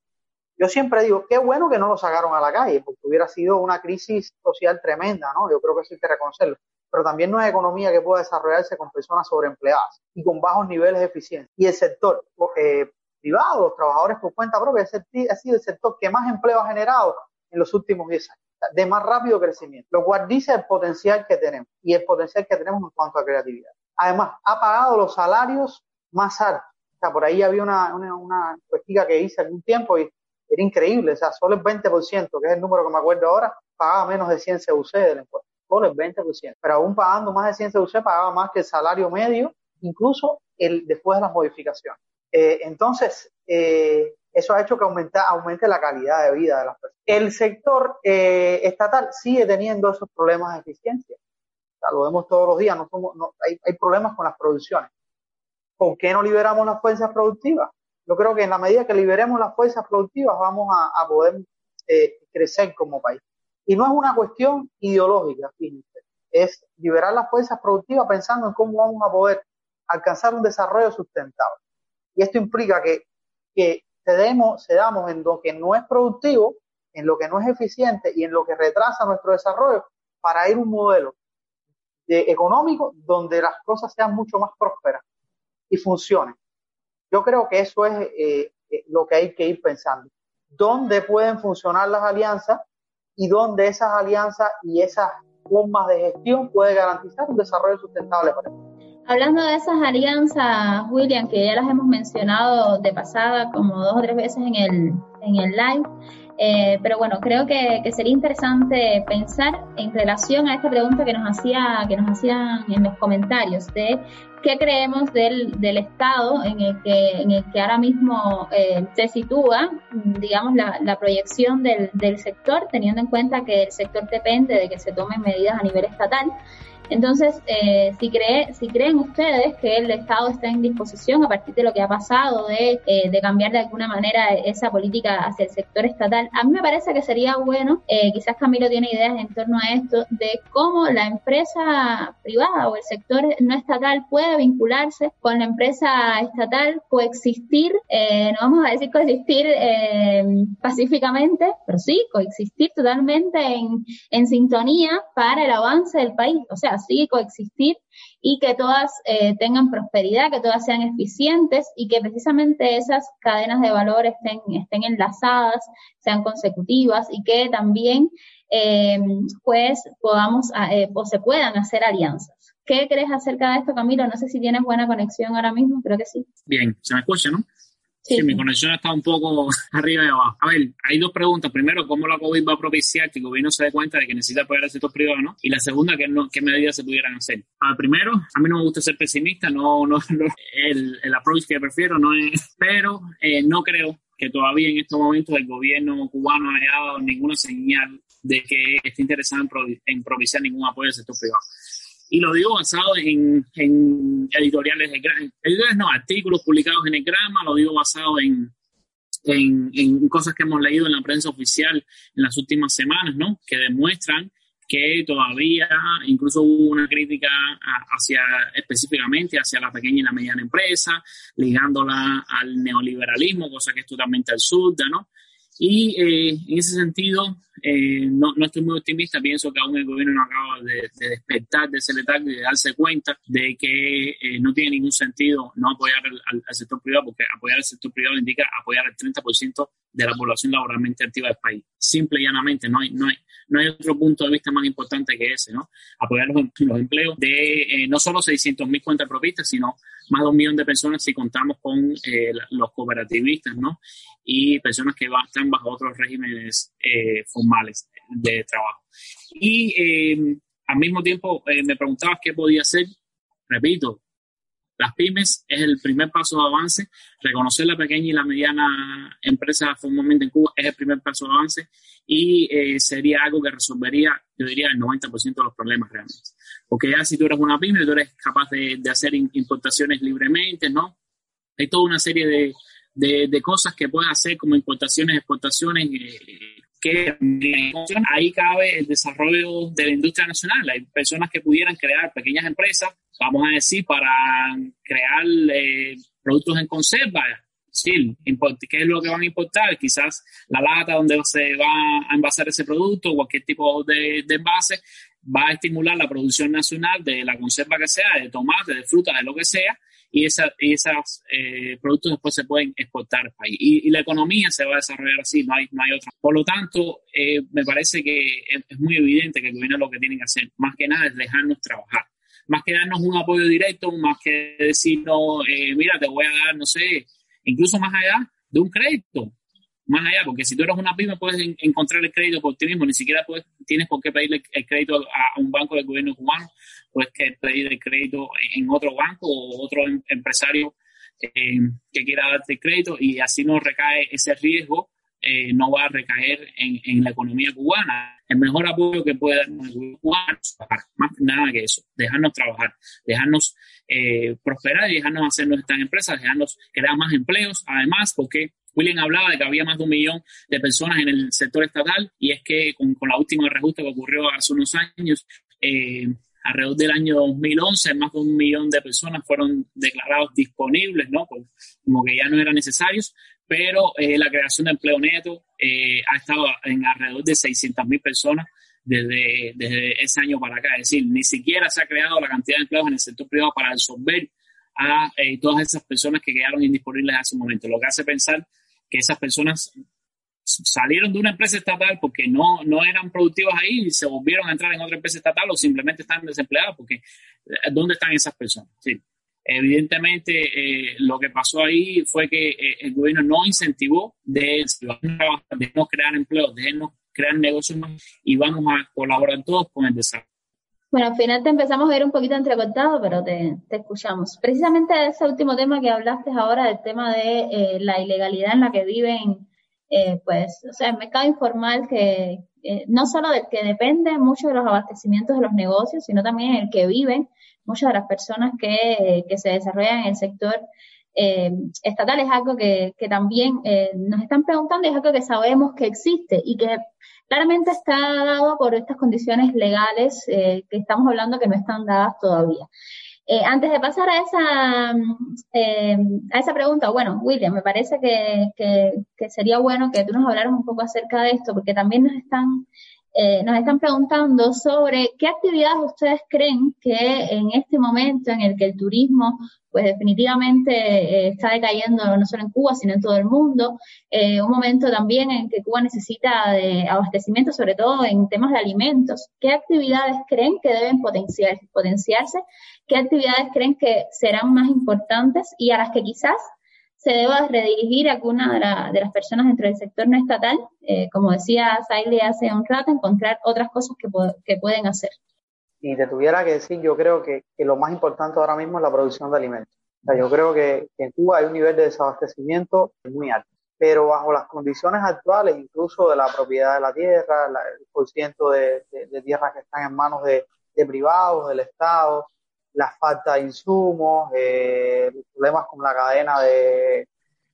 Yo siempre digo, qué bueno que no lo sacaron a la calle, porque hubiera sido una crisis social tremenda, ¿no? Yo creo que eso hay que reconocerlo. Pero también no es economía que pueda desarrollarse con personas sobreempleadas y con bajos niveles de eficiencia. Y el sector eh, privado, los trabajadores por cuenta propia, ha sido el sector que más empleo ha generado en los últimos 10 años de más rápido crecimiento, lo cual dice el potencial que tenemos y el potencial que tenemos en cuanto a creatividad. Además, ha pagado los salarios más altos. O sea, por ahí había una, una, una que hice algún tiempo y era increíble. O sea, solo el 20%, que es el número que me acuerdo ahora, pagaba menos de 100 CUC del impuesto. Solo el 20%. Pero aún pagando más de 100 CUC, pagaba más que el salario medio, incluso el después de las modificaciones. Eh, entonces, eh, eso ha hecho que aumenta, aumente la calidad de vida de las personas. El sector eh, estatal sigue teniendo esos problemas de eficiencia. Lo vemos todos los días, no hay, problemas con las producciones. ¿Por qué no liberamos las fuerzas productivas? Yo creo que en la medida que liberemos las fuerzas productivas vamos a, poder crecer como país. Y no es una cuestión ideológica, fíjense, es liberar las fuerzas productivas pensando en cómo vamos a poder alcanzar un desarrollo sustentable. Y esto implica que, que cedemos, cedamos en lo que no es productivo, en lo que no es eficiente y en lo que retrasa nuestro desarrollo para ir a un modelo de, económico donde las cosas sean mucho más prósperas y funcionen. Yo creo que eso es eh, eh, lo que hay que ir pensando. ¿Dónde pueden funcionar las alianzas y dónde esas alianzas y esas formas de gestión pueden garantizar un desarrollo sustentable para el Hablando de esas alianzas, William, que ya las hemos mencionado de pasada como dos o tres veces en el, en el live, eh, pero bueno, creo que, sería interesante pensar en relación a esta pregunta que nos hacía, que nos hacían en los comentarios de qué creemos del, del estado en el que, en el que ahora mismo eh, se sitúa, digamos, la, la proyección del, del sector, teniendo en cuenta que el sector depende de que se tomen medidas a nivel estatal. Entonces, eh, si, cree, si creen ustedes que el Estado está en disposición, a partir de lo que ha pasado, de, eh, de cambiar de alguna manera esa política hacia el sector estatal, a mí me parece que sería bueno, eh, quizás Camilo tiene ideas en torno a esto, de cómo la empresa privada o el sector no estatal puede vincularse con la empresa estatal, coexistir, no vamos a decir coexistir pacíficamente, pero sí, coexistir totalmente en, en sintonía para el avance del país. O sea, así, coexistir y que todas eh, tengan prosperidad, que todas sean eficientes y que precisamente esas cadenas de valor estén, estén enlazadas, sean consecutivas y que también eh, pues podamos eh, o se puedan hacer alianzas. ¿Qué crees acerca de esto, Camilo? No sé si tienes buena conexión ahora mismo, creo que sí. Bien, se me escucha, ¿no? Sí, mi conexión está un poco arriba y abajo. A ver, hay dos preguntas. Primero, ¿cómo la COVID va a propiciar que el gobierno se dé cuenta de que necesita apoyar al sector privado, no? Y la segunda, ¿qué, no, qué medidas se pudieran hacer? A ver, primero, a mí no me gusta ser pesimista, no, no, el, el approach que prefiero no es, pero eh, no creo que todavía en estos momentos el gobierno cubano haya dado ninguna señal de que esté interesado en, en propiciar ningún apoyo al sector privado y lo digo basado en, en editoriales, de, editoriales no, artículos publicados en el Grama, lo digo basado en, en, en, cosas que hemos leído en la prensa oficial en las últimas semanas, ¿no? Que demuestran que todavía incluso hubo una crítica hacia específicamente hacia la pequeña y la mediana empresa, ligándola al neoliberalismo, cosa que es totalmente absurda, ¿no? Y eh, en ese sentido, eh, no, no, estoy muy optimista, pienso que aún el gobierno no acaba de, de despertar de ese letargo y de darse cuenta de que eh, no tiene ningún sentido no apoyar al, sector privado, porque apoyar al sector privado indica apoyar al 30% de la población laboralmente activa del país. Simple y llanamente, no hay, no hay, no hay otro punto de vista más importante que ese, ¿no? Apoyar los, empleos de eh, no solo 600 mil cuentas propistas, sino más de un millón de personas si contamos con eh, los cooperativistas, ¿no? Y personas que va, están bajo otros regímenes eh, formales de trabajo. Y eh, al mismo tiempo me preguntabas qué podía hacer. Repito, las pymes es el primer paso de avance. Reconocer la pequeña y la mediana empresa formalmente en Cuba es el primer paso de avance y eh, sería algo que resolvería, yo diría, el 90% de los problemas realmente. Porque ya si tú eres una pyme, tú eres capaz de, hacer importaciones libremente, ¿no? Hay toda una serie de, de, cosas que puedes hacer como importaciones, exportaciones, eh, que ahí cabe el desarrollo de la industria nacional. Hay personas que pudieran crear pequeñas empresas, vamos a decir, para crear eh, productos en conserva. Sí, ¿qué es lo que van a importar? Quizás la lata donde se va a envasar ese producto, cualquier tipo de, envase, va a estimular la producción nacional de la conserva que sea, de tomate, de fruta, de lo que sea, y, esa, y esos eh, productos después se pueden exportar al país. Y, la economía se va a desarrollar así, no hay, no hay otra. Por lo tanto, eh, me parece que es, muy evidente que el gobierno lo que tiene que hacer, más que nada, es dejarnos trabajar. Más que darnos un apoyo directo, más que decirnos, eh, mira, te voy a dar, no sé, incluso más allá de un crédito más allá, porque si tú eres una pyme puedes encontrar el crédito por ti mismo, ni siquiera puedes, tienes por qué pedirle el crédito a, un banco del gobierno cubano, puedes que pedir el crédito en otro banco o otro em, empresario eh, que quiera darte crédito y así no recae ese riesgo, eh, no va a recaer en, la economía cubana. El mejor apoyo que puede darnos el cubano más nada que eso, dejarnos trabajar, dejarnos eh, prosperar y dejarnos hacer nuestras empresas, dejarnos crear más empleos, además, porque William hablaba de que había más de un millón de personas en el sector estatal y es que con, la última reajuste que ocurrió hace unos años, eh, alrededor del año 2011, más de un millón de personas fueron declarados disponibles, ¿no? Pues, como que ya no eran necesarios, pero eh, la creación de empleo neto eh, ha estado en alrededor de 600 mil personas desde, desde ese año para acá. Es decir, ni siquiera se ha creado la cantidad de empleos en el sector privado para absorber a todas esas personas que quedaron indisponibles hace un momento, lo que hace pensar que esas personas salieron de una empresa estatal porque no, no eran productivas ahí y se volvieron a entrar en otra empresa estatal o simplemente están desempleados porque eh, ¿dónde están esas personas? Sí. Evidentemente, eh, lo que pasó ahí fue que eh, el gobierno no incentivó de, de crear empleos, de crear negocios y vamos a colaborar todos con el desarrollo. Bueno, al final te empezamos a ver un poquito entrecortado, pero te, escuchamos. Precisamente ese último tema que hablaste ahora, del tema de eh, la ilegalidad en la que viven, pues, o sea, el mercado informal que no solo del que depende mucho de los abastecimientos de los negocios, sino también el que viven muchas de las personas que, que se desarrollan en el sector estatal es algo que, que también nos están preguntando y es algo que sabemos que existe y que Claramente está dado por estas condiciones legales eh, que estamos hablando que no están dadas todavía. Eh, antes de pasar a esa, eh, a esa pregunta, bueno, William, me parece que, que, sería bueno que tú nos hablaras un poco acerca de esto, porque también nos están, nos están preguntando sobre qué actividades ustedes creen que en este momento en el que el turismo pues definitivamente eh, está decayendo no solo en Cuba, sino en todo el mundo. Eh, un momento también en que Cuba necesita de abastecimiento, sobre todo en temas de alimentos. ¿Qué actividades creen que deben potenciar, potenciarse? ¿Qué actividades creen que serán más importantes y a las que quizás se deba redirigir a alguna de, las personas dentro del sector no estatal? Eh, como decía Saile hace un rato, encontrar otras cosas que, pueden hacer y te tuviera que decir, yo creo que, lo más importante ahora mismo es la producción de alimentos. O sea, yo creo que, en Cuba hay un nivel de desabastecimiento muy alto, pero bajo las condiciones actuales, incluso de la propiedad de la tierra, el porciento de, de, tierras que están en manos de, de privados, del Estado, la falta de insumos, eh, problemas con la cadena de,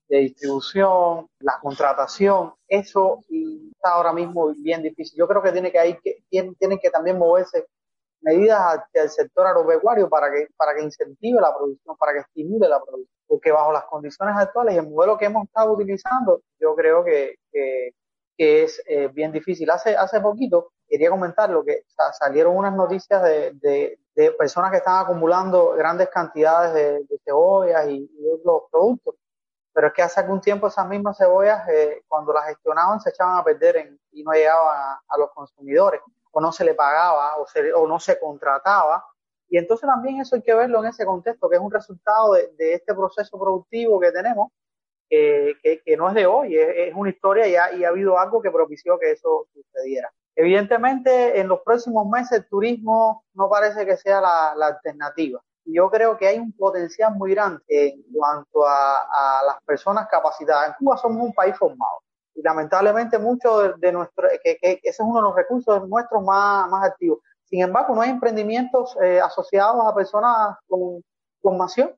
distribución, la contratación, eso está ahora mismo bien difícil. Yo creo que tiene que, hay que tienen que también moverse medidas hacia el sector agropecuario para que, para que incentive la producción, para que estimule la producción. Porque bajo las condiciones actuales y el modelo que hemos estado utilizando, yo creo que, es eh, bien difícil. Hace, hace poquito quería comentar lo que salieron unas noticias de, de, de, personas que están acumulando grandes cantidades de, de cebollas y, otros productos. Pero es que hace algún tiempo esas mismas cebollas, eh, cuando las gestionaban, se echaban a perder y no llegaban a los consumidores o no se le pagaba o, o no se contrataba. Y entonces también eso hay que verlo en ese contexto, que es un resultado de, este proceso productivo que tenemos, que, que, no es de hoy, es, una historia y ha, y ha, habido algo que propició que eso sucediera. Evidentemente, en los próximos meses el turismo no parece que sea la, la alternativa. yo creo que hay un potencial muy grande en cuanto a, las personas capacitadas. En Cuba somos un país formado y lamentablemente mucho de, nuestro, que, ese es uno de los recursos nuestros más, más activos. Sin embargo, no hay emprendimientos eh, asociados a personas con formación.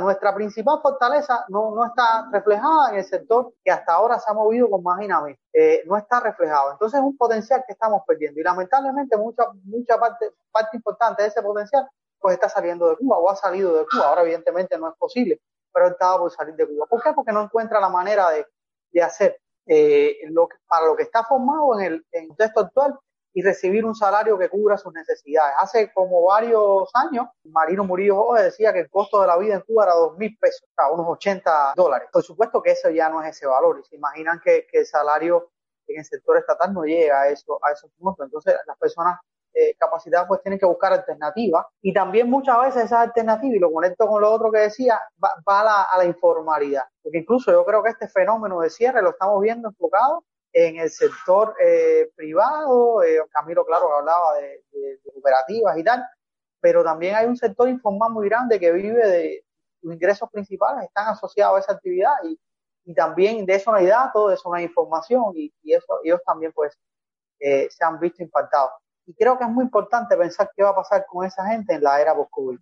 Nuestra principal fortaleza no, no está reflejada en el sector que hasta ahora se ha movido con más dinamismo. Eh, no está reflejado. Entonces es un potencial que estamos perdiendo. Y lamentablemente mucha, mucha parte, parte importante de ese potencial pues está saliendo de Cuba o ha salido de Cuba. Ahora evidentemente no es posible, pero estaba por salir de Cuba. ¿Por qué? Porque no encuentra la manera de, de hacer eh, lo que, para lo que está formado en el, en el texto actual y recibir un salario que cubra sus necesidades. Hace como varios años, Marino Murillo decía que el costo de la vida en Cuba era dos mil pesos, o sea, unos 80 dólares. Por supuesto que eso ya no es ese valor y se imaginan que, el salario en el sector estatal no llega a, eso, a esos puntos. Entonces, las personas eh, capacitadas pues tienen que buscar alternativas y también muchas veces esas alternativas, y lo conecto con lo otro que decía, va, a la informalidad. Porque incluso yo creo que este fenómeno de cierre lo estamos viendo enfocado en el sector eh, privado, eh, Camilo, claro, hablaba de, de, cooperativas y tal, pero también hay un sector informal muy grande que vive de sus ingresos principales, están asociados a esa actividad y, y también de eso no hay datos, de eso no hay información y, y eso, ellos también pues eh, se han visto impactados. Y creo que es muy importante pensar qué va a pasar con esa gente en la era post-COVID,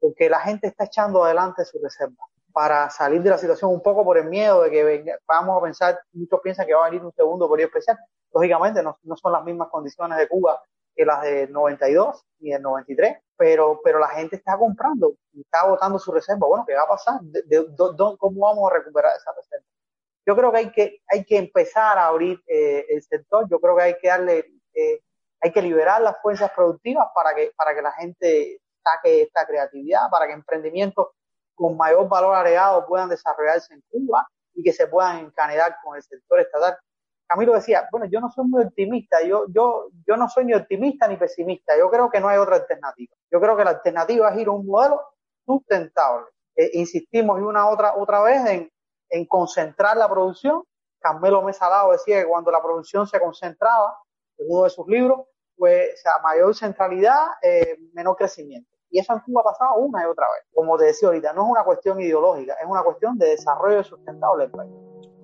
porque la gente está echando adelante su reserva para salir de la situación un poco por el miedo de que vamos a pensar, muchos piensan que va a venir un segundo periodo especial. Lógicamente no, no son las mismas condiciones de Cuba que las del 92 ni del 93, pero, pero la gente está comprando y está agotando su reserva. Bueno, ¿qué va a pasar? ¿Cómo vamos a recuperar esa reserva? Yo creo que hay que, hay que empezar a abrir eh, el sector, yo creo que hay que darle, eh, hay que liberar las fuerzas productivas para que, para que la gente saque esta creatividad, para que emprendimientos con mayor valor agregado puedan desarrollarse en Cuba y que se puedan encanear con el sector estatal. Camilo decía, bueno, yo no soy muy optimista, yo, yo, yo no soy ni optimista ni pesimista, yo creo que no hay otra alternativa. Yo creo que la alternativa es ir a un modelo sustentable. Eh, insistimos una otra, otra vez en, en concentrar la producción. Carmelo Mesalado decía que cuando la producción se concentraba, en uno de sus libros, pues o sea, mayor centralidad, eh, menor crecimiento. Y eso en Cuba ha pasado una y otra vez. Como te decía ahorita, no es una cuestión ideológica, es una cuestión de desarrollo sustentable del país.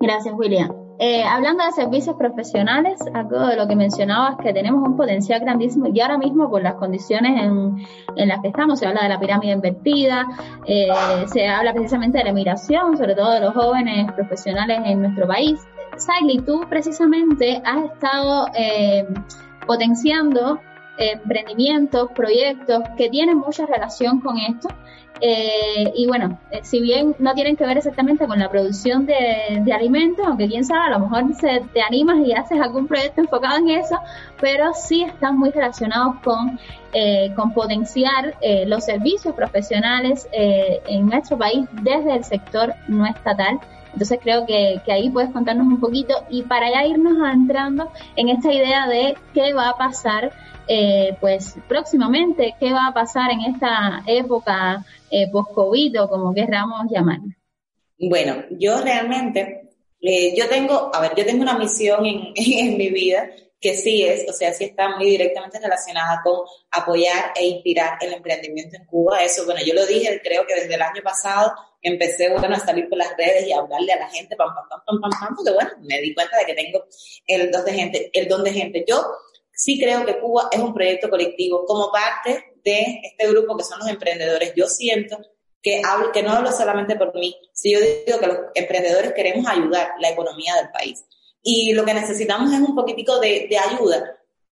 Gracias, William. Eh, hablando de servicios profesionales, algo de lo que mencionabas que tenemos un potencial grandísimo y ahora mismo por las condiciones en, en las que estamos, se habla de la pirámide invertida, eh, se habla precisamente de la emigración, sobre todo de los jóvenes profesionales en nuestro país. Saily, tú precisamente has estado eh, potenciando emprendimientos, proyectos que tienen mucha relación con esto. Eh, y bueno, eh, si bien no tienen que ver exactamente con la producción de, alimentos, aunque quién sabe, a lo mejor se, te animas y haces algún proyecto enfocado en eso, pero sí están muy relacionados con, eh, con potenciar los servicios profesionales en nuestro país desde el sector no estatal. Entonces creo que, que, ahí puedes contarnos un poquito y para ya irnos entrando en esta idea de qué va a pasar eh, pues próximamente qué va a pasar en esta época eh, post-COVID o como queramos llamar. Bueno, yo realmente, eh, yo tengo, a ver, yo tengo una misión en, en mi vida que sí es, o sea, sí está muy directamente relacionada con apoyar e inspirar el emprendimiento en Cuba. Eso, bueno, yo lo dije, creo que desde el año pasado empecé, bueno, a salir por las redes y a hablarle a la gente, pam, pam, pam, pam, pam, pam, porque bueno, me di cuenta de que tengo el don de gente, el don de gente. Yo sí creo que Cuba es un proyecto colectivo. Como parte de este grupo que son los emprendedores, yo siento que, hablo, que no hablo solamente por mí, si yo digo que los emprendedores queremos ayudar la economía del país. Y lo que necesitamos es un poquitico de, de ayuda,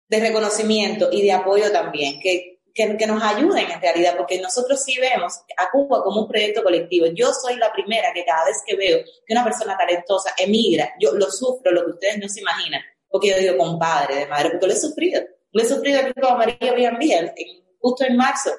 de reconocimiento y de apoyo también, que, que, que, nos ayuden en realidad, porque nosotros sí vemos a Cuba como un proyecto colectivo. Yo soy la primera que cada vez que veo que una persona talentosa emigra, yo lo sufro, lo que ustedes no se imaginan porque yo digo compadre de madre, porque lo he sufrido. Lo he sufrido aquí con María Villambiel, justo en marzo.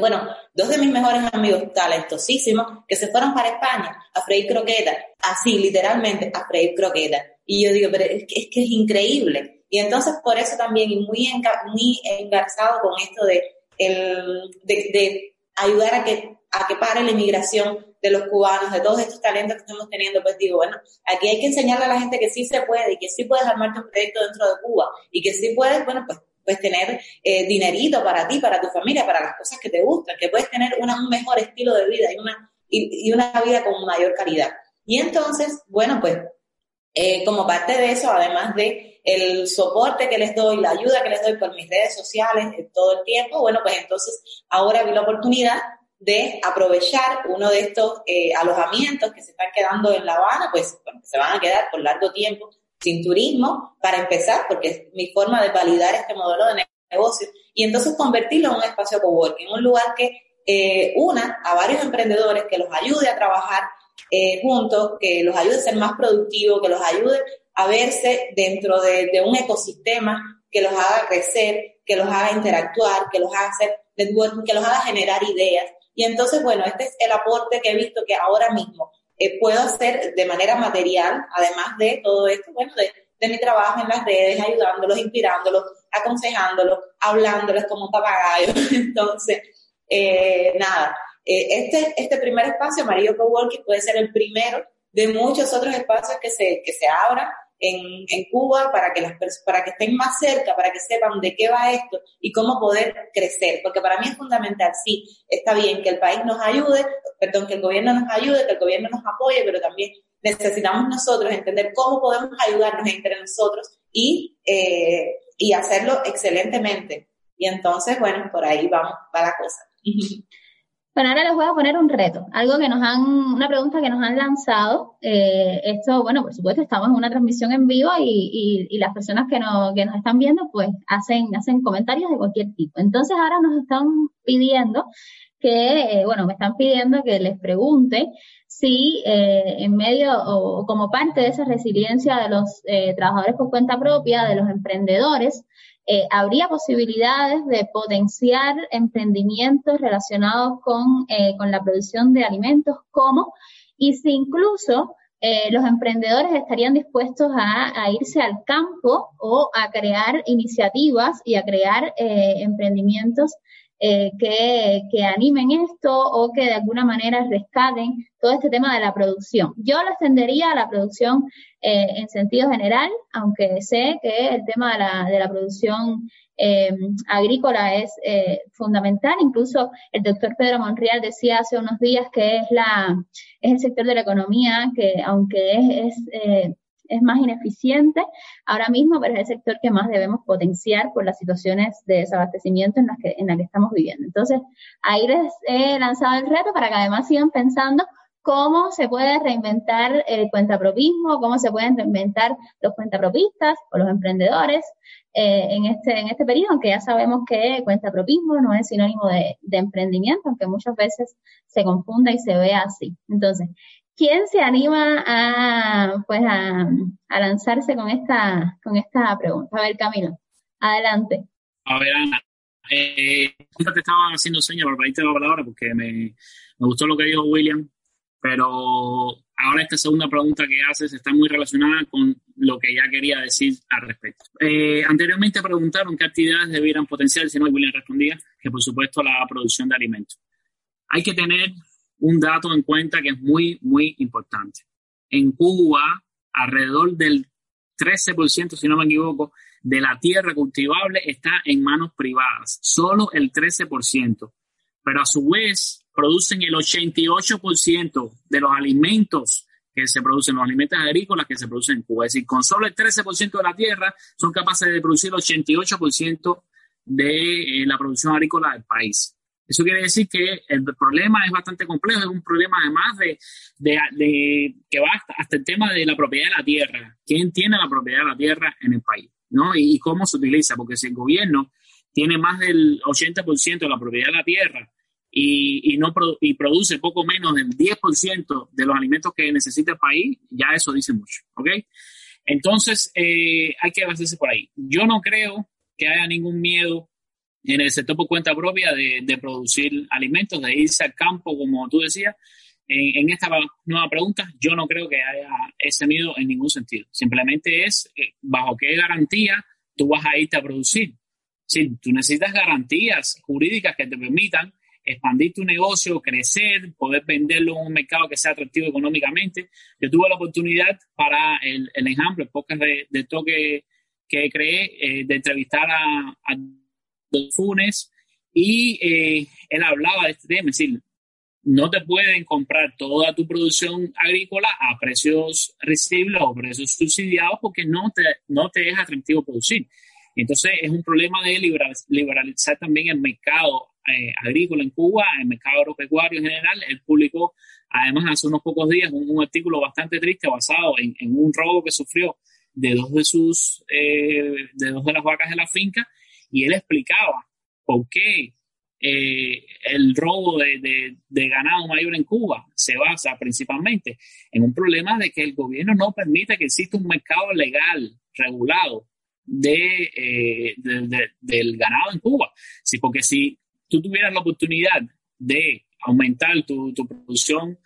Bueno, dos de mis mejores amigos talentosísimos que se fueron para España a freír croquetas, así literalmente a freír croquetas. Y yo digo, pero es que es, que es increíble. Y entonces por eso también, y muy, muy engarzado con esto de, el, de, de ayudar a que, a que pare la inmigración de los cubanos, de todos estos talentos que estamos teniendo, pues digo, bueno, aquí hay que enseñarle a la gente que sí se puede y que sí puedes armarte un proyecto dentro de Cuba y que sí puedes, bueno, pues puedes tener eh, dinerito para ti, para tu familia, para las cosas que te gustan, que puedes tener un mejor estilo de vida y una, y, una vida con mayor calidad. Y entonces, bueno, pues eh, como parte de eso, además de el soporte que les doy, la ayuda que les doy por mis redes sociales eh, todo el tiempo, bueno, pues entonces ahora vi la oportunidad de aprovechar uno de estos eh, alojamientos que se están quedando en La Habana, pues se van a quedar por largo tiempo sin turismo, para empezar, porque es mi forma de validar este modelo de negocio, y entonces convertirlo en un espacio coworking, un lugar que eh, una a varios emprendedores, que los ayude a trabajar eh, juntos, que los ayude a ser más productivos, que los ayude a verse dentro de, de un ecosistema que los haga crecer, que los haga interactuar, que los haga hacer networking, que los haga generar ideas y entonces, bueno, este es el aporte que he visto que ahora mismo eh, puedo hacer de manera material, además de todo esto, bueno, de, mi trabajo en las redes, ayudándolos, inspirándolos, aconsejándolos, hablándoles como un papagayo. Entonces, eh, nada, eh, este, este primer espacio, Amarillo Coworking, puede ser el primero de muchos otros espacios que se, que se abran en, en, Cuba para que, las, para que estén más cerca, para que sepan de qué va esto y cómo poder crecer. Porque para mí es fundamental, sí, está bien que el país nos ayude, perdón, que el gobierno nos ayude, que el gobierno nos apoye, pero también necesitamos nosotros entender cómo podemos ayudarnos entre nosotros y, eh, y hacerlo excelentemente. Y entonces, bueno, por ahí vamos, va la cosa. Bueno, ahora les voy a poner un reto, algo que nos han, una pregunta que nos han lanzado. Eh, esto, bueno, por supuesto, estamos en una transmisión en vivo y, y, las personas que, no, que nos están viendo, pues hacen, hacen comentarios de cualquier tipo. Entonces ahora nos están pidiendo que, eh, bueno, me están pidiendo que les pregunte si eh, en medio o como parte de esa resiliencia de los eh, trabajadores por cuenta propia, de los emprendedores, eh, habría posibilidades de potenciar emprendimientos relacionados con, eh, con la producción de alimentos, como, y si incluso eh, los emprendedores estarían dispuestos a, irse al campo o a crear iniciativas y a crear emprendimientos eh, que, que, animen esto o que de alguna manera rescaten todo este tema de la producción. Yo lo extendería a la producción eh, en sentido general, aunque sé que el tema de la, de la producción eh, agrícola es eh, fundamental. Incluso el doctor Pedro Monreal decía hace unos días que es, la, es el sector de la economía que, aunque es, es eh, es más ineficiente ahora mismo, pero es el sector que más debemos potenciar por las situaciones de desabastecimiento en las que, en que estamos viviendo. Entonces, ahí les he lanzado el reto para que además sigan pensando cómo se puede reinventar el cuentapropismo, cómo se pueden reinventar los cuentapropistas o los emprendedores eh, en, este, en este periodo, aunque ya sabemos que cuentapropismo no es sinónimo de, de emprendimiento, aunque muchas veces se confunda y se vea así. Entonces, ¿Quién se anima a, pues a, lanzarse con esta, con esta pregunta? A ver, Camilo, adelante. A ver, Ana, eh, te estaba haciendo señas para la palabra porque me, me, gustó lo que dijo William, pero ahora esta segunda pregunta que haces está muy relacionada con lo que ya quería decir al respecto. Eh, anteriormente preguntaron qué actividades debieran potenciar, si no, William respondía que por supuesto la producción de alimentos. Hay que tener un dato en cuenta que es muy, muy importante. En Cuba, alrededor del 13%, si no me equivoco, de la tierra cultivable está en manos privadas, solo el 13%. Pero a su vez producen el 88% de los alimentos que se producen, los alimentos agrícolas que se producen en Cuba. Es decir, con solo el 13% de la tierra son capaces de producir el 88% de eh, la producción agrícola del país. Eso quiere decir que el problema es bastante complejo, es un problema además de, que va hasta, el tema de la propiedad de la tierra. ¿Quién tiene la propiedad de la tierra en el país? ¿no? Y, cómo se utiliza, porque si el gobierno tiene más del 80% de la propiedad de la tierra y, no produce poco menos del 10% de los alimentos que necesita el país, ya eso dice mucho. ¿ok? Entonces, eh, hay que basarse por ahí. Yo no creo que haya ningún miedo en el sector por cuenta propia de, producir alimentos, de irse al campo, como tú decías. En, esta nueva pregunta, yo no creo que haya ese miedo en ningún sentido. Simplemente es eh, bajo qué garantía tú vas a irte a producir. Si tú necesitas garantías jurídicas que te permitan expandir tu negocio, crecer, poder venderlo en un mercado que sea atractivo económicamente. Yo tuve la oportunidad para el, el ejemplo, el podcast de, de toque que creé de entrevistar a, a Funes y él hablaba de este tema, es decir, no te pueden comprar toda tu producción agrícola a precios recibibles o precios subsidiados porque no te, no te es atractivo producir. Entonces es un problema de liberalizar también el mercado eh, agrícola en Cuba, el mercado agropecuario en general. El público, además, hace unos pocos días un, artículo bastante triste basado en, un robo que sufrió de dos de sus, eh, de dos de las vacas de la finca y él explicaba por qué eh, el robo de, ganado mayor en Cuba se basa principalmente en un problema de que el gobierno no permite que exista un mercado legal, regulado, de, eh, del ganado en Cuba. Sí, porque si tú tuvieras la oportunidad de aumentar tu, producción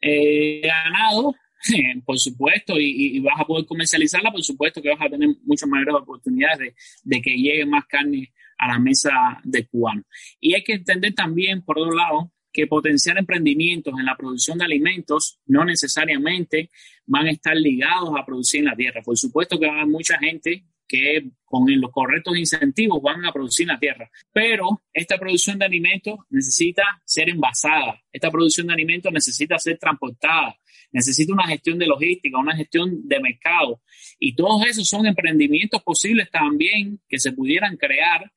eh, de ganado, por supuesto, y, vas a poder comercializarla, por supuesto que vas a tener muchas mayores oportunidades de, de que llegue más carne a la mesa de cubanos. Y hay que entender también, por otro lado, que potenciar emprendimientos en la producción de alimentos no necesariamente van a estar ligados a producir en la tierra. Por supuesto que va a haber mucha gente que con los correctos incentivos van a producir en la tierra, pero esta producción de alimentos necesita ser envasada, esta producción de alimentos necesita ser transportada, necesita una gestión de logística, una gestión de mercado y todos esos son emprendimientos posibles también que se pudieran crear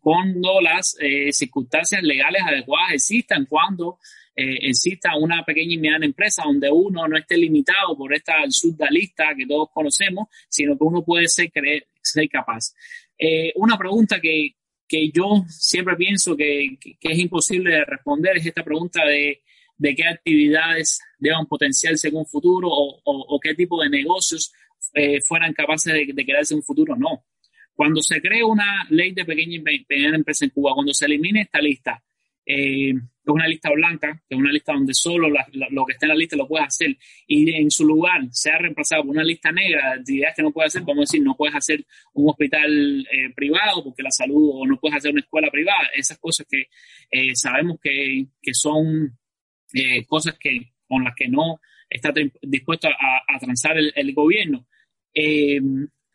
cuando las eh, circunstancias legales adecuadas existan, cuando eh, exista una pequeña y mediana empresa donde uno no esté limitado por esta lista que todos conocemos, sino que uno puede ser, capaz. Eh, una pregunta que, que, yo siempre pienso que, que, es imposible de responder es esta pregunta de, de qué actividades deban potenciarse en un futuro o, qué tipo de negocios fueran capaces de, de crearse en un futuro. No cuando se cree una ley de pequeña y mediana empresa en Cuba, cuando se elimine esta lista, eh, es una lista blanca, que es una lista donde solo lo que está en la lista lo puedes hacer, y en su lugar se ha reemplazado por una lista negra de actividades que no puedes hacer, vamos a decir, no puedes hacer un hospital eh, privado porque la salud, o no puedes hacer una escuela privada, esas cosas que eh, sabemos que, que son cosas que, con las que no está dispuesto a, a transar el, gobierno.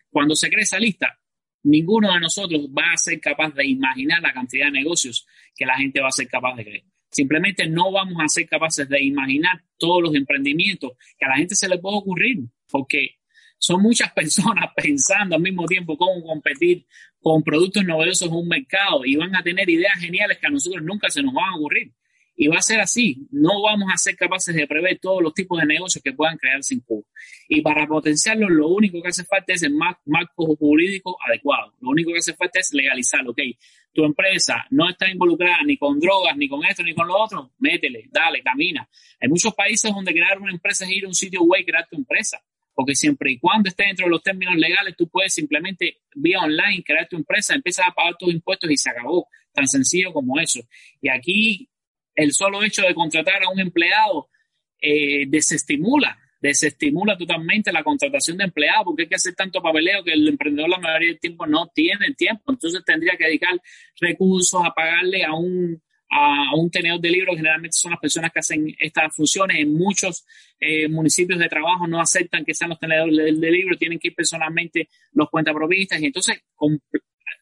cuando se cree esa lista, ninguno de nosotros va a ser capaz de imaginar la cantidad de negocios que la gente va a ser capaz de creer. Simplemente no vamos a ser capaces de imaginar todos los emprendimientos que a la gente se le puede ocurrir, porque son muchas personas pensando al mismo tiempo cómo competir con productos novedosos en un mercado y van a tener ideas geniales que a nosotros nunca se nos van a ocurrir. Y va a ser así. No vamos a ser capaces de prever todos los tipos de negocios que puedan crearse en Cuba. Y para potenciarlo, lo único que hace falta es el marco jurídico adecuado. Lo único que hace falta es legalizarlo. Ok, tu empresa no está involucrada ni con drogas, ni con esto, ni con lo otro. Métele, dale, camina. Hay muchos países donde crear una empresa es ir a un sitio web y crear tu empresa. Porque siempre y cuando esté dentro de los términos legales, tú puedes simplemente vía online crear tu empresa, empiezas a pagar tus impuestos y se acabó. Tan sencillo como eso. Y aquí el solo hecho de contratar a un empleado eh, desestimula, desestimula totalmente la contratación de empleados porque hay que hacer tanto papeleo que el emprendedor la mayoría del tiempo no tiene tiempo. Entonces tendría que dedicar recursos a pagarle a un, a un tenedor de libros. Generalmente son las personas que hacen estas funciones. En muchos eh, municipios de trabajo no aceptan que sean los tenedores de, de libros, tienen que ir personalmente los cuentapropistas y entonces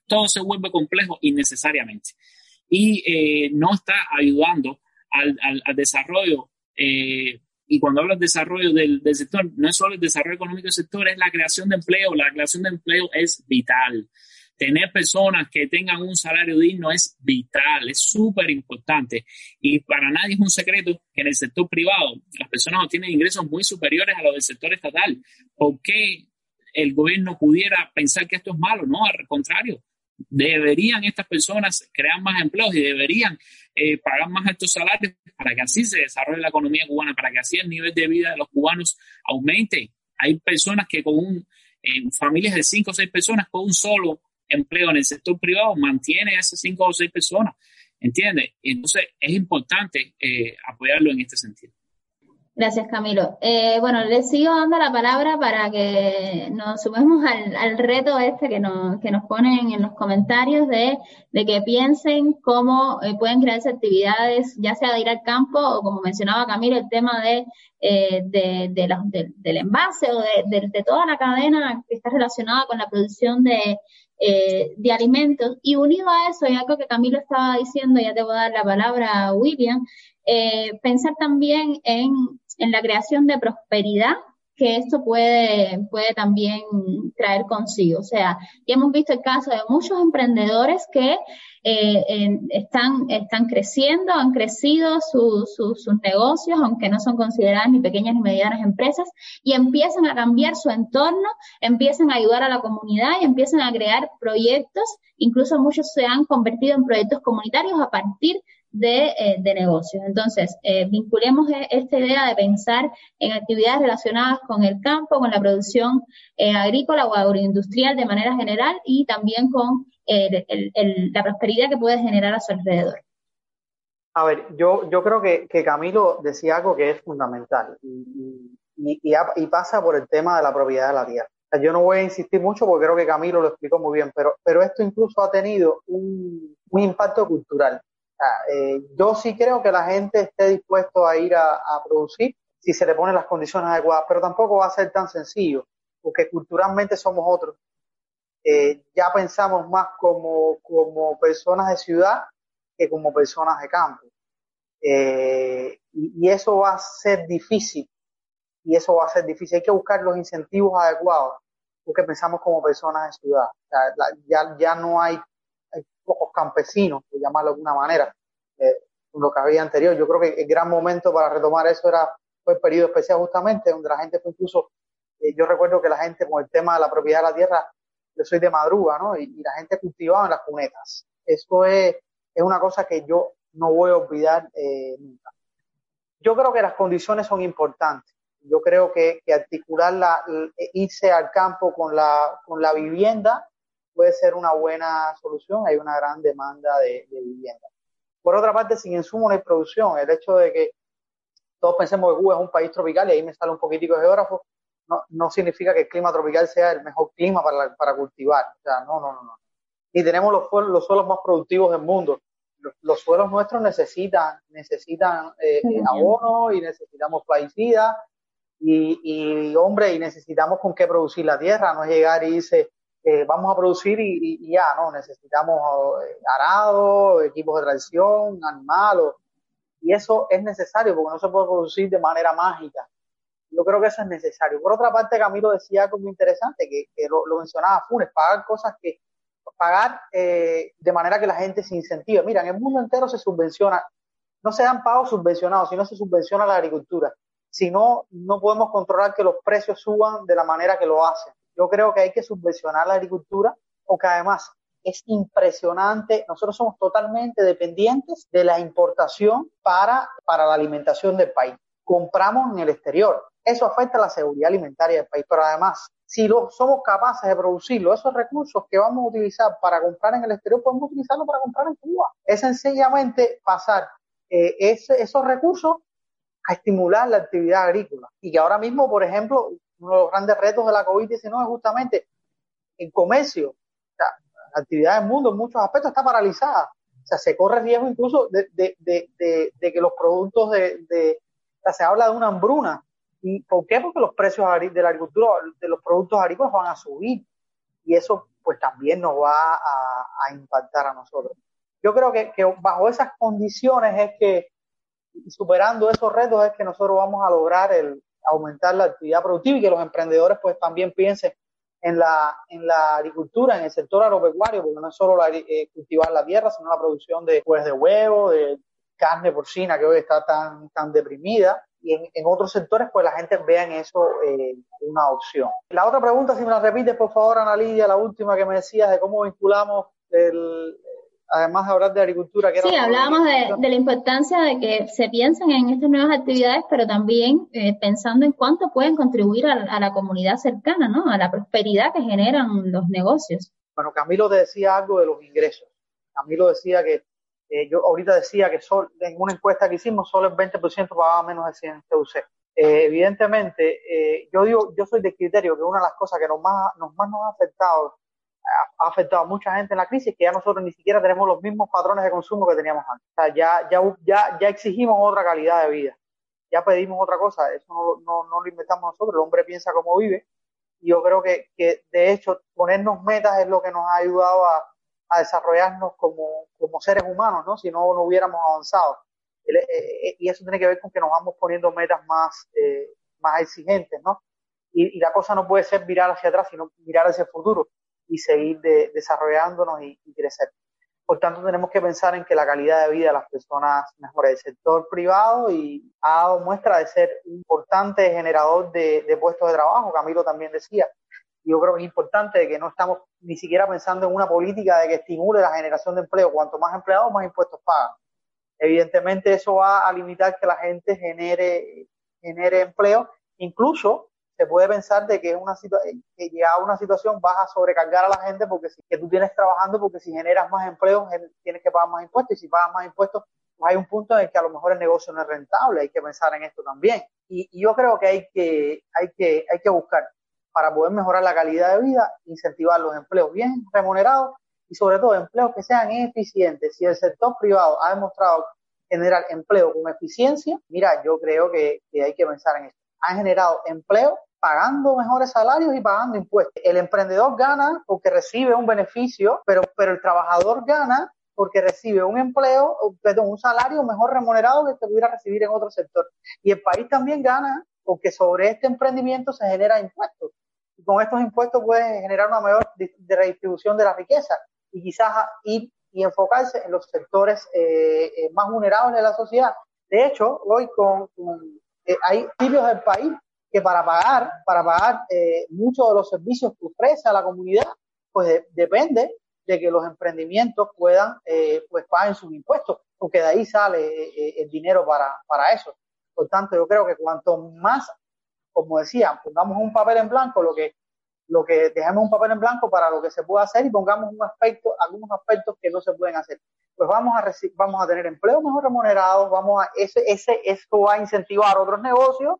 todo se vuelve complejo innecesariamente y eh, no está ayudando al, al, desarrollo. Eh, y cuando hablo de desarrollo del, del, sector, no es solo el desarrollo económico del sector, es la creación de empleo. La creación de empleo es vital. Tener personas que tengan un salario digno es vital, es súper importante. Y para nadie es un secreto que en el sector privado las personas obtienen ingresos muy superiores a los del sector estatal. ¿Por qué el gobierno pudiera pensar que esto es malo? No, al contrario deberían estas personas crear más empleos y deberían eh, pagar más altos salarios para que así se desarrolle la economía cubana, para que así el nivel de vida de los cubanos aumente. Hay personas que con un, familias de cinco o seis personas con un solo empleo en el sector privado mantiene a esas cinco o seis personas, ¿entiendes? Entonces es importante eh, apoyarlo en este sentido. Gracias, Camilo. Eh, bueno, les sigo dando la palabra para que nos sumemos al, reto este que nos, que nos ponen en los comentarios de, que piensen cómo eh, pueden crearse actividades, ya sea de ir al campo o, como mencionaba Camilo, el tema de, eh, del envase o de, toda la cadena que está relacionada con la producción de, de alimentos. Y unido a eso, y algo que Camilo estaba diciendo, ya te voy a dar la palabra a William, pensar también en en la creación de prosperidad que esto puede, puede también traer consigo. O sea, ya hemos visto el caso de muchos emprendedores que eh, están, están creciendo, han crecido sus negocios, aunque no son consideradas ni pequeñas ni medianas empresas, y empiezan a cambiar su entorno, empiezan a ayudar a la comunidad y empiezan a crear proyectos, incluso muchos se han convertido en proyectos comunitarios a partir de, eh, de negocios. Entonces, eh, vinculemos e, esta idea de pensar en actividades relacionadas con el campo, con la producción eh, agrícola o agroindustrial de manera general y también con la prosperidad que puede generar a su alrededor. A ver, yo, yo creo que, que Camilo decía algo que es fundamental y, y, y, pasa por el tema de la propiedad de la tierra. Yo no voy a insistir mucho porque creo que Camilo lo explicó muy bien, pero, pero esto incluso ha tenido un, un impacto cultural. Eh, yo sí creo que la gente esté dispuesto a ir a, producir si se le ponen las condiciones adecuadas, pero tampoco va a ser tan sencillo, porque culturalmente somos otros. Eh, ya pensamos más como, como personas de ciudad que como personas de campo. Eh, y, eso va a ser difícil, y eso va a ser difícil. Hay que buscar los incentivos adecuados, porque pensamos como personas de ciudad. ya, ya no hay pocos campesinos, por llamarlo de alguna manera, eh, lo que había anterior. Yo creo que el gran momento para retomar eso era fue el periodo especial justamente, donde la gente fue incluso, eh, yo recuerdo que la gente con el tema de la propiedad de la tierra, yo soy de madruga, ¿no? Y, la gente cultivaba en las cunetas. Eso es, es una cosa que yo no voy a olvidar eh, nunca. Yo creo que las condiciones son importantes. Yo creo que, que articular la, irse al campo con la, con la vivienda puede ser una buena solución. Hay una gran demanda de, vivienda. Por otra parte, sin insumo no hay producción. El hecho de que todos pensemos que Cuba es un país tropical y ahí me sale un poquitico de geógrafo, no, no significa que el clima tropical sea el mejor clima para, para cultivar. O sea, no, no, no, no. Y tenemos los, los suelos más productivos del mundo. Los, suelos nuestros necesitan, necesitan eh, abono y necesitamos plaguicidas y, y, hombre, y necesitamos con qué producir la tierra, no es llegar y irse eh, vamos a producir y, ya, ¿no? Necesitamos eh, arado, equipos de tracción, animal, y eso es necesario porque no se puede producir de manera mágica. Yo creo que eso es necesario. Por otra parte, Camilo decía algo muy interesante, que, lo, mencionaba Funes, pagar cosas que, pagar eh, de manera que la gente se incentive. Mira, en el mundo entero se subvenciona, no se dan pagos subvencionados, sino se subvenciona la agricultura. Si no, no podemos controlar que los precios suban de la manera que lo hacen yo creo que hay que subvencionar la agricultura, porque además es impresionante. Nosotros somos totalmente dependientes de la importación para, para la alimentación del país. Compramos en el exterior. Eso afecta a la seguridad alimentaria del país, pero además, si lo, somos capaces de producirlo, esos recursos que vamos a utilizar para comprar en el exterior, podemos utilizarlos para comprar en Cuba. Es sencillamente pasar eh, esos recursos a estimular la actividad agrícola. Y que ahora mismo, por ejemplo, uno de los grandes retos de la COVID-19 es justamente el comercio. O sea, la actividad del mundo en muchos aspectos está paralizada. O sea, se corre riesgo incluso de, que los productos de, o sea, se habla de una hambruna. ¿Y por qué? Porque los precios de la agricultura, de los productos agrícolas van a subir. Y eso pues también nos va a, impactar a nosotros. Yo creo que, que, bajo esas condiciones es que, superando esos retos, es que nosotros vamos a lograr el, aumentar la actividad productiva y que los emprendedores pues también piensen en la, en la agricultura, en el sector agropecuario, porque no es solo eh, cultivar la tierra, sino la producción de, pues, de huevo, de carne porcina que hoy está tan, tan deprimida. Y en, en otros sectores, pues la gente vea en eso eh, una opción. La otra pregunta, si me la repites, por favor, Ana Lidia, la última que me decías de cómo vinculamos el, además de hablar de agricultura. Que sí, hablábamos de, la importancia de que se piensen en estas nuevas actividades, pero también eh, pensando en cuánto pueden contribuir a, la comunidad cercana, ¿no? A la prosperidad que generan los negocios. Bueno, Camilo te decía algo de los ingresos. Camilo decía que, eh, yo ahorita decía que en una encuesta que hicimos, solo el 20% pagaba menos de 100 TUC. Eh, evidentemente, eh, yo digo, yo soy de criterio que una de las cosas que nos más nos, más nos ha afectado, ha, afectado a mucha gente en la crisis, que ya nosotros ni siquiera tenemos los mismos patrones de consumo que teníamos antes. O sea, ya, ya, ya, ya exigimos otra calidad de vida, ya pedimos otra cosa, eso no, no, no lo inventamos nosotros, el hombre piensa como vive, y yo creo que, que de hecho ponernos metas es lo que nos ha ayudado a, a desarrollarnos como, como seres humanos, ¿no? Si no, no hubiéramos avanzado. Eh, eh, y eso tiene que ver con que nos vamos poniendo metas más, eh, más exigentes, ¿no? Y, la cosa no puede ser mirar hacia atrás, sino mirar hacia el futuro y seguir desarrollándonos y, crecer. Por tanto, tenemos que pensar en que la calidad de vida de las personas mejore. El sector privado y ha dado muestra de ser un importante generador de, de puestos de trabajo, Camilo también decía. Yo creo que es importante que no estamos ni siquiera pensando en una política de que estimule la generación de empleo. Cuanto más empleados, más impuestos pagan evidentemente eso va a limitar que la gente genere, genere empleo. Incluso se puede pensar de que es una que llega a una situación vas a sobrecargar a la gente porque si que tú tienes trabajando porque si generas más empleo tienes que pagar más impuestos y si pagas más impuestos pues hay un punto en el que a lo mejor el negocio no es rentable hay que pensar en esto también y, yo creo que hay que hay que hay que buscar para poder mejorar la calidad de vida incentivar los empleos bien remunerados y sobre todo empleos que sean eficientes. Si el sector privado ha demostrado generar empleo con eficiencia, mira, yo creo que, hay que pensar en esto. Han generado empleo pagando mejores salarios y pagando impuestos. El emprendedor gana porque recibe un beneficio, pero, pero el trabajador gana porque recibe un empleo, perdón, un salario mejor remunerado que pudiera recibir en otro sector. Y el país también gana porque sobre este emprendimiento se genera impuestos. Y con estos impuestos puede generar una mayor redistribución de la riqueza y quizás ir y enfocarse en los sectores eh, eh, más vulnerables de la sociedad. De hecho, hoy con, eh, hay sitios del país que para pagar, para pagar muchos de los servicios que ofrece a la comunidad, pues depende de que los emprendimientos puedan, pues paguen sus impuestos, porque de ahí sale el dinero para, para eso. Por tanto, yo creo que cuanto más, como decía, pongamos un papel en blanco, lo que lo que dejemos un papel en blanco para lo que se puede hacer y pongamos un aspecto, algunos aspectos que no se pueden hacer. Pues vamos a vamos a tener empleo mejor remunerados, vamos a, ese, ese, esto va a incentivar otros negocios,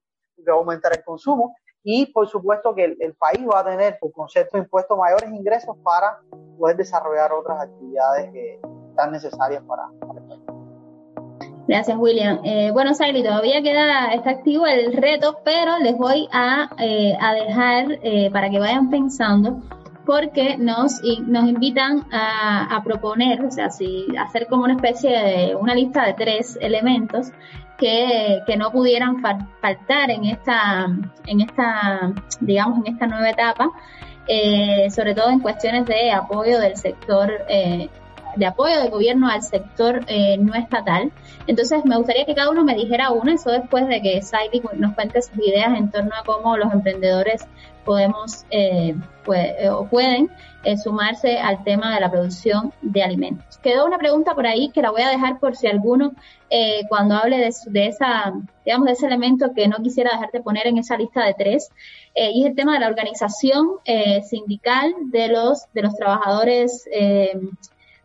va a aumentar el consumo y por supuesto que el, país va a tener por concepto de impuestos mayores ingresos para poder desarrollar otras actividades que están necesarias para, para el. Gracias, William. Eh, bueno, Sally, todavía queda, está activo el reto, pero les voy a, eh, dejar eh, para que vayan pensando porque nos, nos invitan a, proponer, o sea, si hacer como una especie de una lista de tres elementos que, que no pudieran faltar en esta, en esta, digamos, en esta nueva etapa, sobre todo en cuestiones de apoyo del sector de apoyo del gobierno al sector eh, no estatal. Entonces, me gustaría que cada uno me dijera uno, eso después de que Saidi nos cuente sus ideas en torno a cómo los emprendedores podemos eh, eh o pueden eh, sumarse al tema de la producción de alimentos. Quedó una pregunta por ahí que la voy a dejar por si alguno eh, cuando hable de, de, esa, digamos, de ese elemento que no quisiera dejarte poner en esa lista de tres, y es el tema de la organización sindical de los de los trabajadores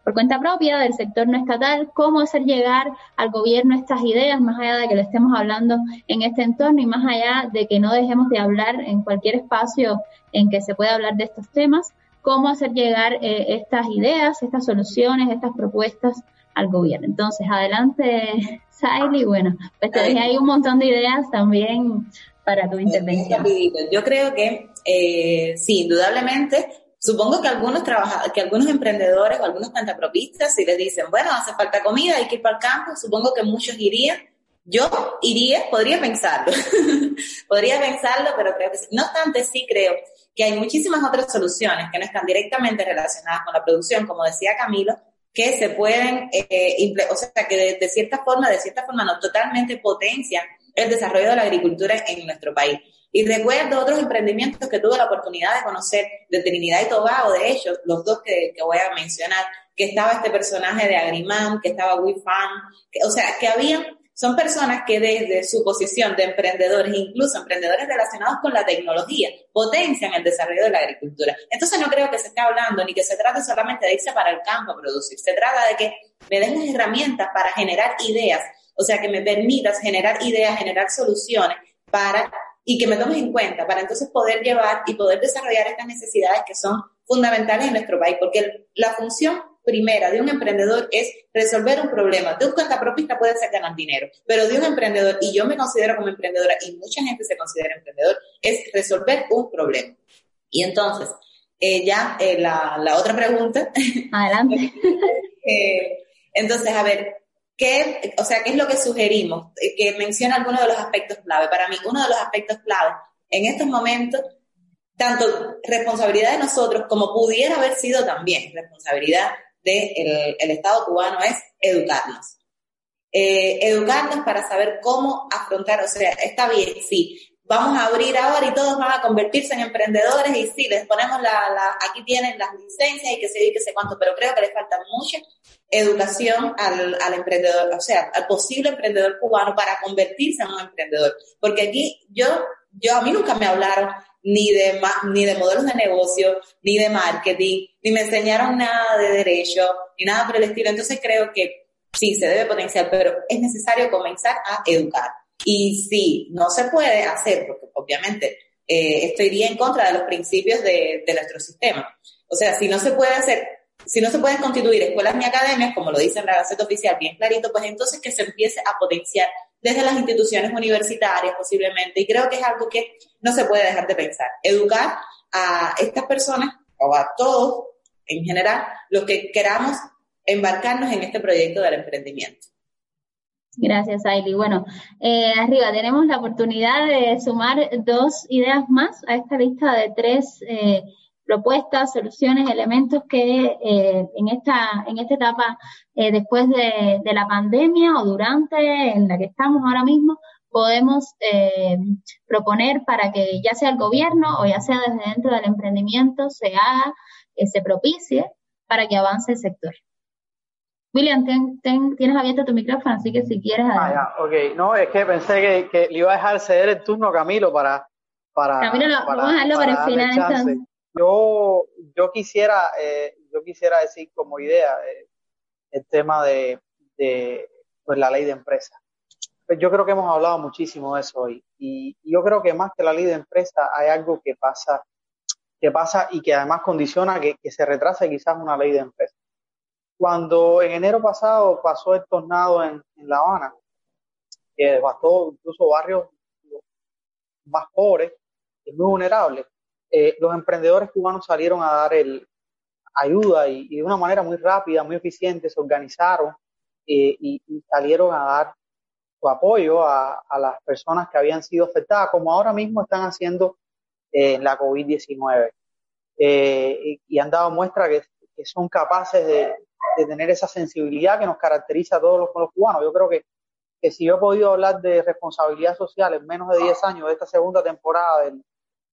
por cuenta propia del sector no estatal, cómo hacer llegar al gobierno estas ideas, más allá de que lo estemos hablando en este entorno y más allá de que no dejemos de hablar en cualquier espacio en que se pueda hablar de estos temas, cómo hacer llegar eh, estas ideas, estas soluciones, estas propuestas al gobierno. Entonces, adelante, Saily. Bueno, pues te dejé ahí un montón de ideas también para tu intervención. Yo creo que eh, sí, indudablemente Supongo que algunos trabajadores, que algunos emprendedores o algunos pantapropistas, si les dicen, bueno, hace falta comida, hay que ir para el campo, supongo que muchos irían. Yo iría, podría pensarlo, podría pensarlo, pero creo que. No obstante, sí creo que hay muchísimas otras soluciones que no están directamente relacionadas con la producción, como decía Camilo, que se pueden, eh, o sea, que de, de, cierta forma, de cierta forma no totalmente potencian el desarrollo de la agricultura en nuestro país. Y recuerdo otros emprendimientos que tuve la oportunidad de conocer de Trinidad y Tobago, de ellos, los dos que, voy a mencionar, que estaba este personaje de Agriman, que estaba WeFan, o sea, que había, son personas que desde su posición de emprendedores, incluso emprendedores relacionados con la tecnología, potencian el desarrollo de la agricultura. Entonces no creo que se esté hablando ni que se trate solamente de irse para el campo a producir, se trata de que me den las herramientas para generar ideas, o sea, que me permitas generar ideas, generar soluciones para y que me tomes en cuenta para entonces poder llevar y poder desarrollar estas necesidades que son fundamentales en nuestro país, porque la función primera de un emprendedor es resolver un problema. De un cuentapropista puede ser ganar dinero, pero de un emprendedor, y yo me considero como emprendedora, y mucha gente se considera emprendedor, es resolver un problema. Y entonces, eh, ya eh, la, la, otra pregunta. Adelante. eh, entonces, a ver, ¿qué, o sea, ¿qué es lo que sugerimos? Eh, que menciona algunos de los aspectos clave. Para mí, uno de los aspectos clave en estos momentos, tanto responsabilidad de nosotros como pudiera haber sido también responsabilidad del el Estado cubano, es educarnos. Eh, educarnos para saber cómo afrontar, o sea, está bien, sí, vamos a abrir ahora y todos van a convertirse en emprendedores y sí, les ponemos la, la aquí tienen las licencias y que se que sé cuánto, pero creo que les falta mucha educación al, al emprendedor, o sea, al posible emprendedor cubano para convertirse en un emprendedor. Porque aquí yo, yo a mí nunca me hablaron ni de, ni de modelos de negocio, ni de marketing, ni me enseñaron nada de derecho, ni nada por el estilo. Entonces creo que sí, se debe potenciar, pero es necesario comenzar a educar. Y si no se puede hacer, porque obviamente eh, esto iría en contra de los principios de, de nuestro sistema. O sea, si no se puede hacer si no se pueden constituir escuelas ni academias, como lo dice en la Gaceta Oficial bien clarito, pues entonces que se empiece a potenciar desde las instituciones universitarias posiblemente. Y creo que es algo que no se puede dejar de pensar. Educar a estas personas o a todos en general, los que queramos embarcarnos en este proyecto del emprendimiento. Gracias, Ailey. Bueno, eh, arriba tenemos la oportunidad de sumar dos ideas más a esta lista de tres eh, propuestas, soluciones, elementos que eh, en, esta, en esta etapa, eh, después de, de, la pandemia o durante, en la que estamos ahora mismo, podemos eh, proponer para que ya sea el gobierno o ya sea desde dentro del emprendimiento se haga, se propicie para que avance el sector. William, tienes abierto tu micrófono, así que si quieres... Ah, ya, ok. No, es que pensé que, que, le iba a dejar ceder el turno a Camilo para... para Camilo, lo, para, vamos a dejarlo para, para el final entonces. Yo, yo quisiera, eh, yo quisiera decir como idea eh, el tema de, de pues, la ley de empresa. Pues yo creo que hemos hablado muchísimo de eso hoy y, y yo creo que más que la ley de empresa hay algo que pasa, que pasa y que además condiciona que, que se retrase quizás una ley de empresa. Cuando en enero pasado pasó el tornado en, en La Habana, que devastó incluso barrios más pobres y muy vulnerables, eh, los emprendedores cubanos salieron a dar el, ayuda y, y, de una manera muy rápida, muy eficiente, se organizaron eh, y, y, salieron a dar su apoyo a, a, las personas que habían sido afectadas, como ahora mismo están haciendo eh, la COVID-19. Eh, y, han dado muestra que, que son capaces de, de, tener esa sensibilidad que nos caracteriza a todos los, cubanos. Yo creo que, que si yo he podido hablar de responsabilidad social en menos de 10 años de esta segunda temporada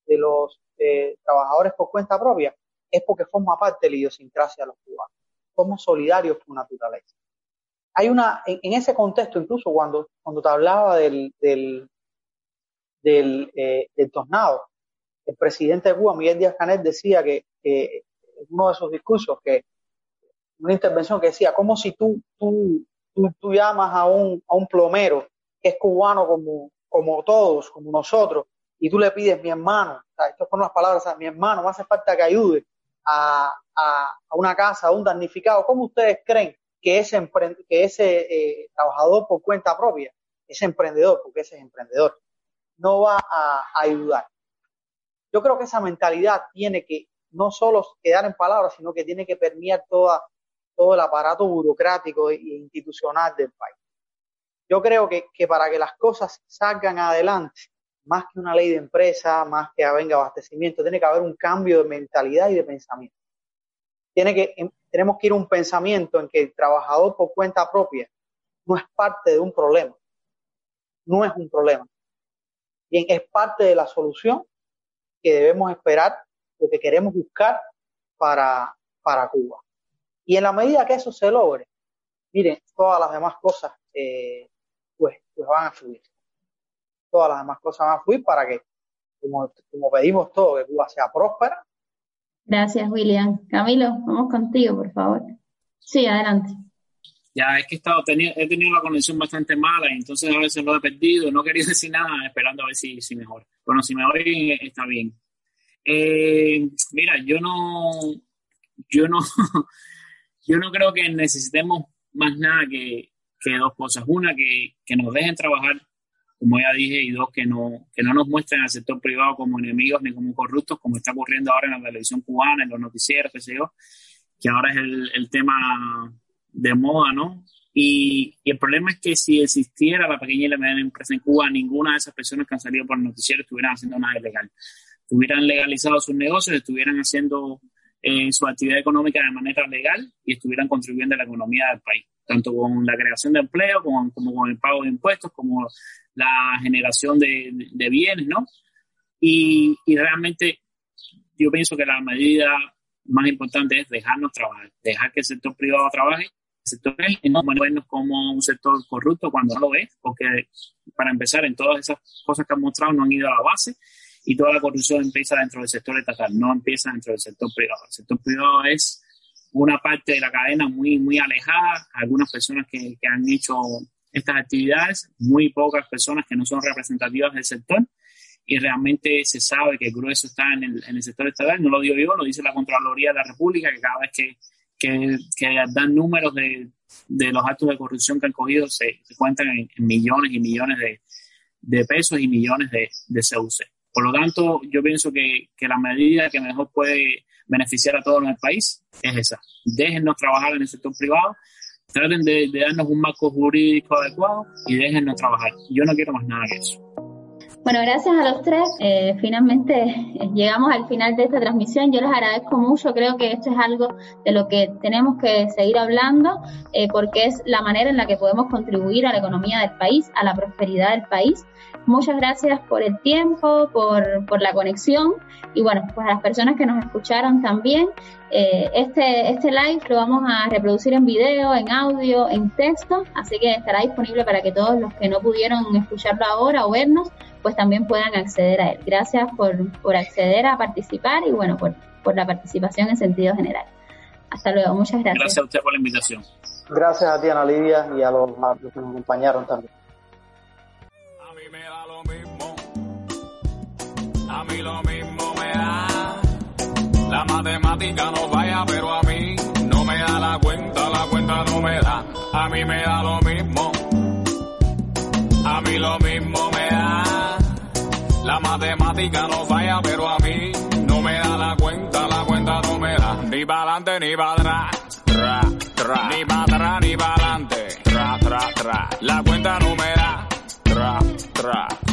de los eh, trabajadores por cuenta propia es porque forma parte de la idiosincrasia de los cubanos. Somos solidarios por naturaleza. Hay una, en, ese contexto, incluso cuando, cuando te hablaba del, del, del, eh, tornado, el presidente de Cuba, Miguel Díaz Canel, decía que, que en uno de sus discursos, que una intervención que decía, como si tú, tú, tú, tú llamas a un, a un plomero que es cubano como, como todos, como nosotros, y tú le pides, mi hermano, o sea, estas son las palabras, o mi hermano, me hace falta que ayude a, a, a, una casa, a un damnificado, ¿cómo ustedes creen que ese, que ese eh, trabajador por cuenta propia, ese emprendedor, porque ese es emprendedor, no va a, a ayudar? Yo creo que esa mentalidad tiene que no solo quedar en palabras, sino que tiene que permear toda, todo el aparato burocrático e institucional del país. Yo creo que, que para que las cosas salgan adelante, más que una ley de empresa, más que venga abastecimiento, tiene que haber un cambio de mentalidad y de pensamiento. Tiene que, em, tenemos que ir a un pensamiento en que el trabajador por cuenta propia no es parte de un problema, no es un problema. Bien, es parte de la solución que debemos esperar o que queremos buscar para, para Cuba. Y en la medida que eso se logre, miren, todas las demás cosas eh, pues, pues van a fluir todas las demás cosas van a fluir para que, como, como pedimos todo, que Cuba sea próspera. Gracias, William. Camilo, vamos contigo, por favor. Sí, adelante. Ya es que he, estado he tenido una conexión bastante mala y entonces a veces lo he perdido, no quería decir nada, esperando a ver si, si mejora. Bueno, si me oyen, está bien. Eh, mira, yo no, yo no, yo no creo que necesitemos más nada que, que dos cosas. Una, que, que, nos dejen trabajar, como ya dije, y dos, que no, que no nos muestren al sector privado como enemigos ni como corruptos, como está ocurriendo ahora en la televisión cubana, en los noticieros, qué sé yo, que ahora es el, el tema de moda, ¿no? Y, y, el problema es que si existiera la pequeña y la mediana empresa en Cuba, ninguna de esas personas que han salido por el noticiero estuvieran haciendo nada ilegal. Estuvieran legalizado sus negocios, estuvieran haciendo eh, su actividad económica de manera legal y estuvieran contribuyendo a la economía del país, tanto con la creación de empleo, como, como con el pago de impuestos, como la generación de, de, bienes, ¿no? Y, y realmente yo pienso que la medida más importante es dejarnos trabajar, dejar que el sector privado trabaje sector y no vernos como un sector corrupto cuando no lo es, porque para empezar, en todas esas cosas que han mostrado no han ido a la base y toda la corrupción empieza dentro del sector estatal, no empieza dentro del sector privado. El sector privado es una parte de la cadena muy, muy alejada, algunas personas que, que han hecho estas actividades, muy pocas personas que no son representativas del sector y realmente se sabe que el grueso está en el, en el sector estatal, no lo digo yo, lo dice la Contraloría de la República, que cada vez que que, dan números de, de, los actos de corrupción que han cogido, se, cuentan en, millones y millones de, de, pesos y millones de, de CUC. Por lo tanto, yo pienso que, que, la medida que mejor puede beneficiar a todos en el país es esa. Déjennos trabajar en el sector privado, traten de, darnos un marco jurídico adecuado y déjennos trabajar. Yo no quiero más nada que eso. Bueno, gracias a los tres. Eh, finalmente llegamos al final de esta transmisión. Yo les agradezco mucho. Creo que esto es algo de lo que tenemos que seguir hablando eh, porque es la manera en la que podemos contribuir a la economía del país, a la prosperidad del país. Muchas gracias por el tiempo, por, por la conexión y bueno, pues a las personas que nos escucharon también. Eh, este, este live lo vamos a reproducir en video, en audio, en texto, así que estará disponible para que todos los que no pudieron escucharlo ahora o vernos, pues también puedan acceder a él. Gracias por, por acceder a participar y bueno, por, por la participación en sentido general. Hasta luego, muchas gracias. Gracias a usted por la invitación. Gracias a ti, Ana Lidia, y a los, a los que nos acompañaron también. Mí lo mismo me da. La matemática no vaya, pero a mí no me da la cuenta, la cuenta no me da. A mí me da lo mismo. A mí lo mismo me da. La matemática no falla, pero a mí no me da la cuenta, la cuenta no me da. Ni para adelante ni para atrás. Tra, tra. Ni para atrás ni para adelante. Tra, tra, tra. La cuenta no me da. Tra, tra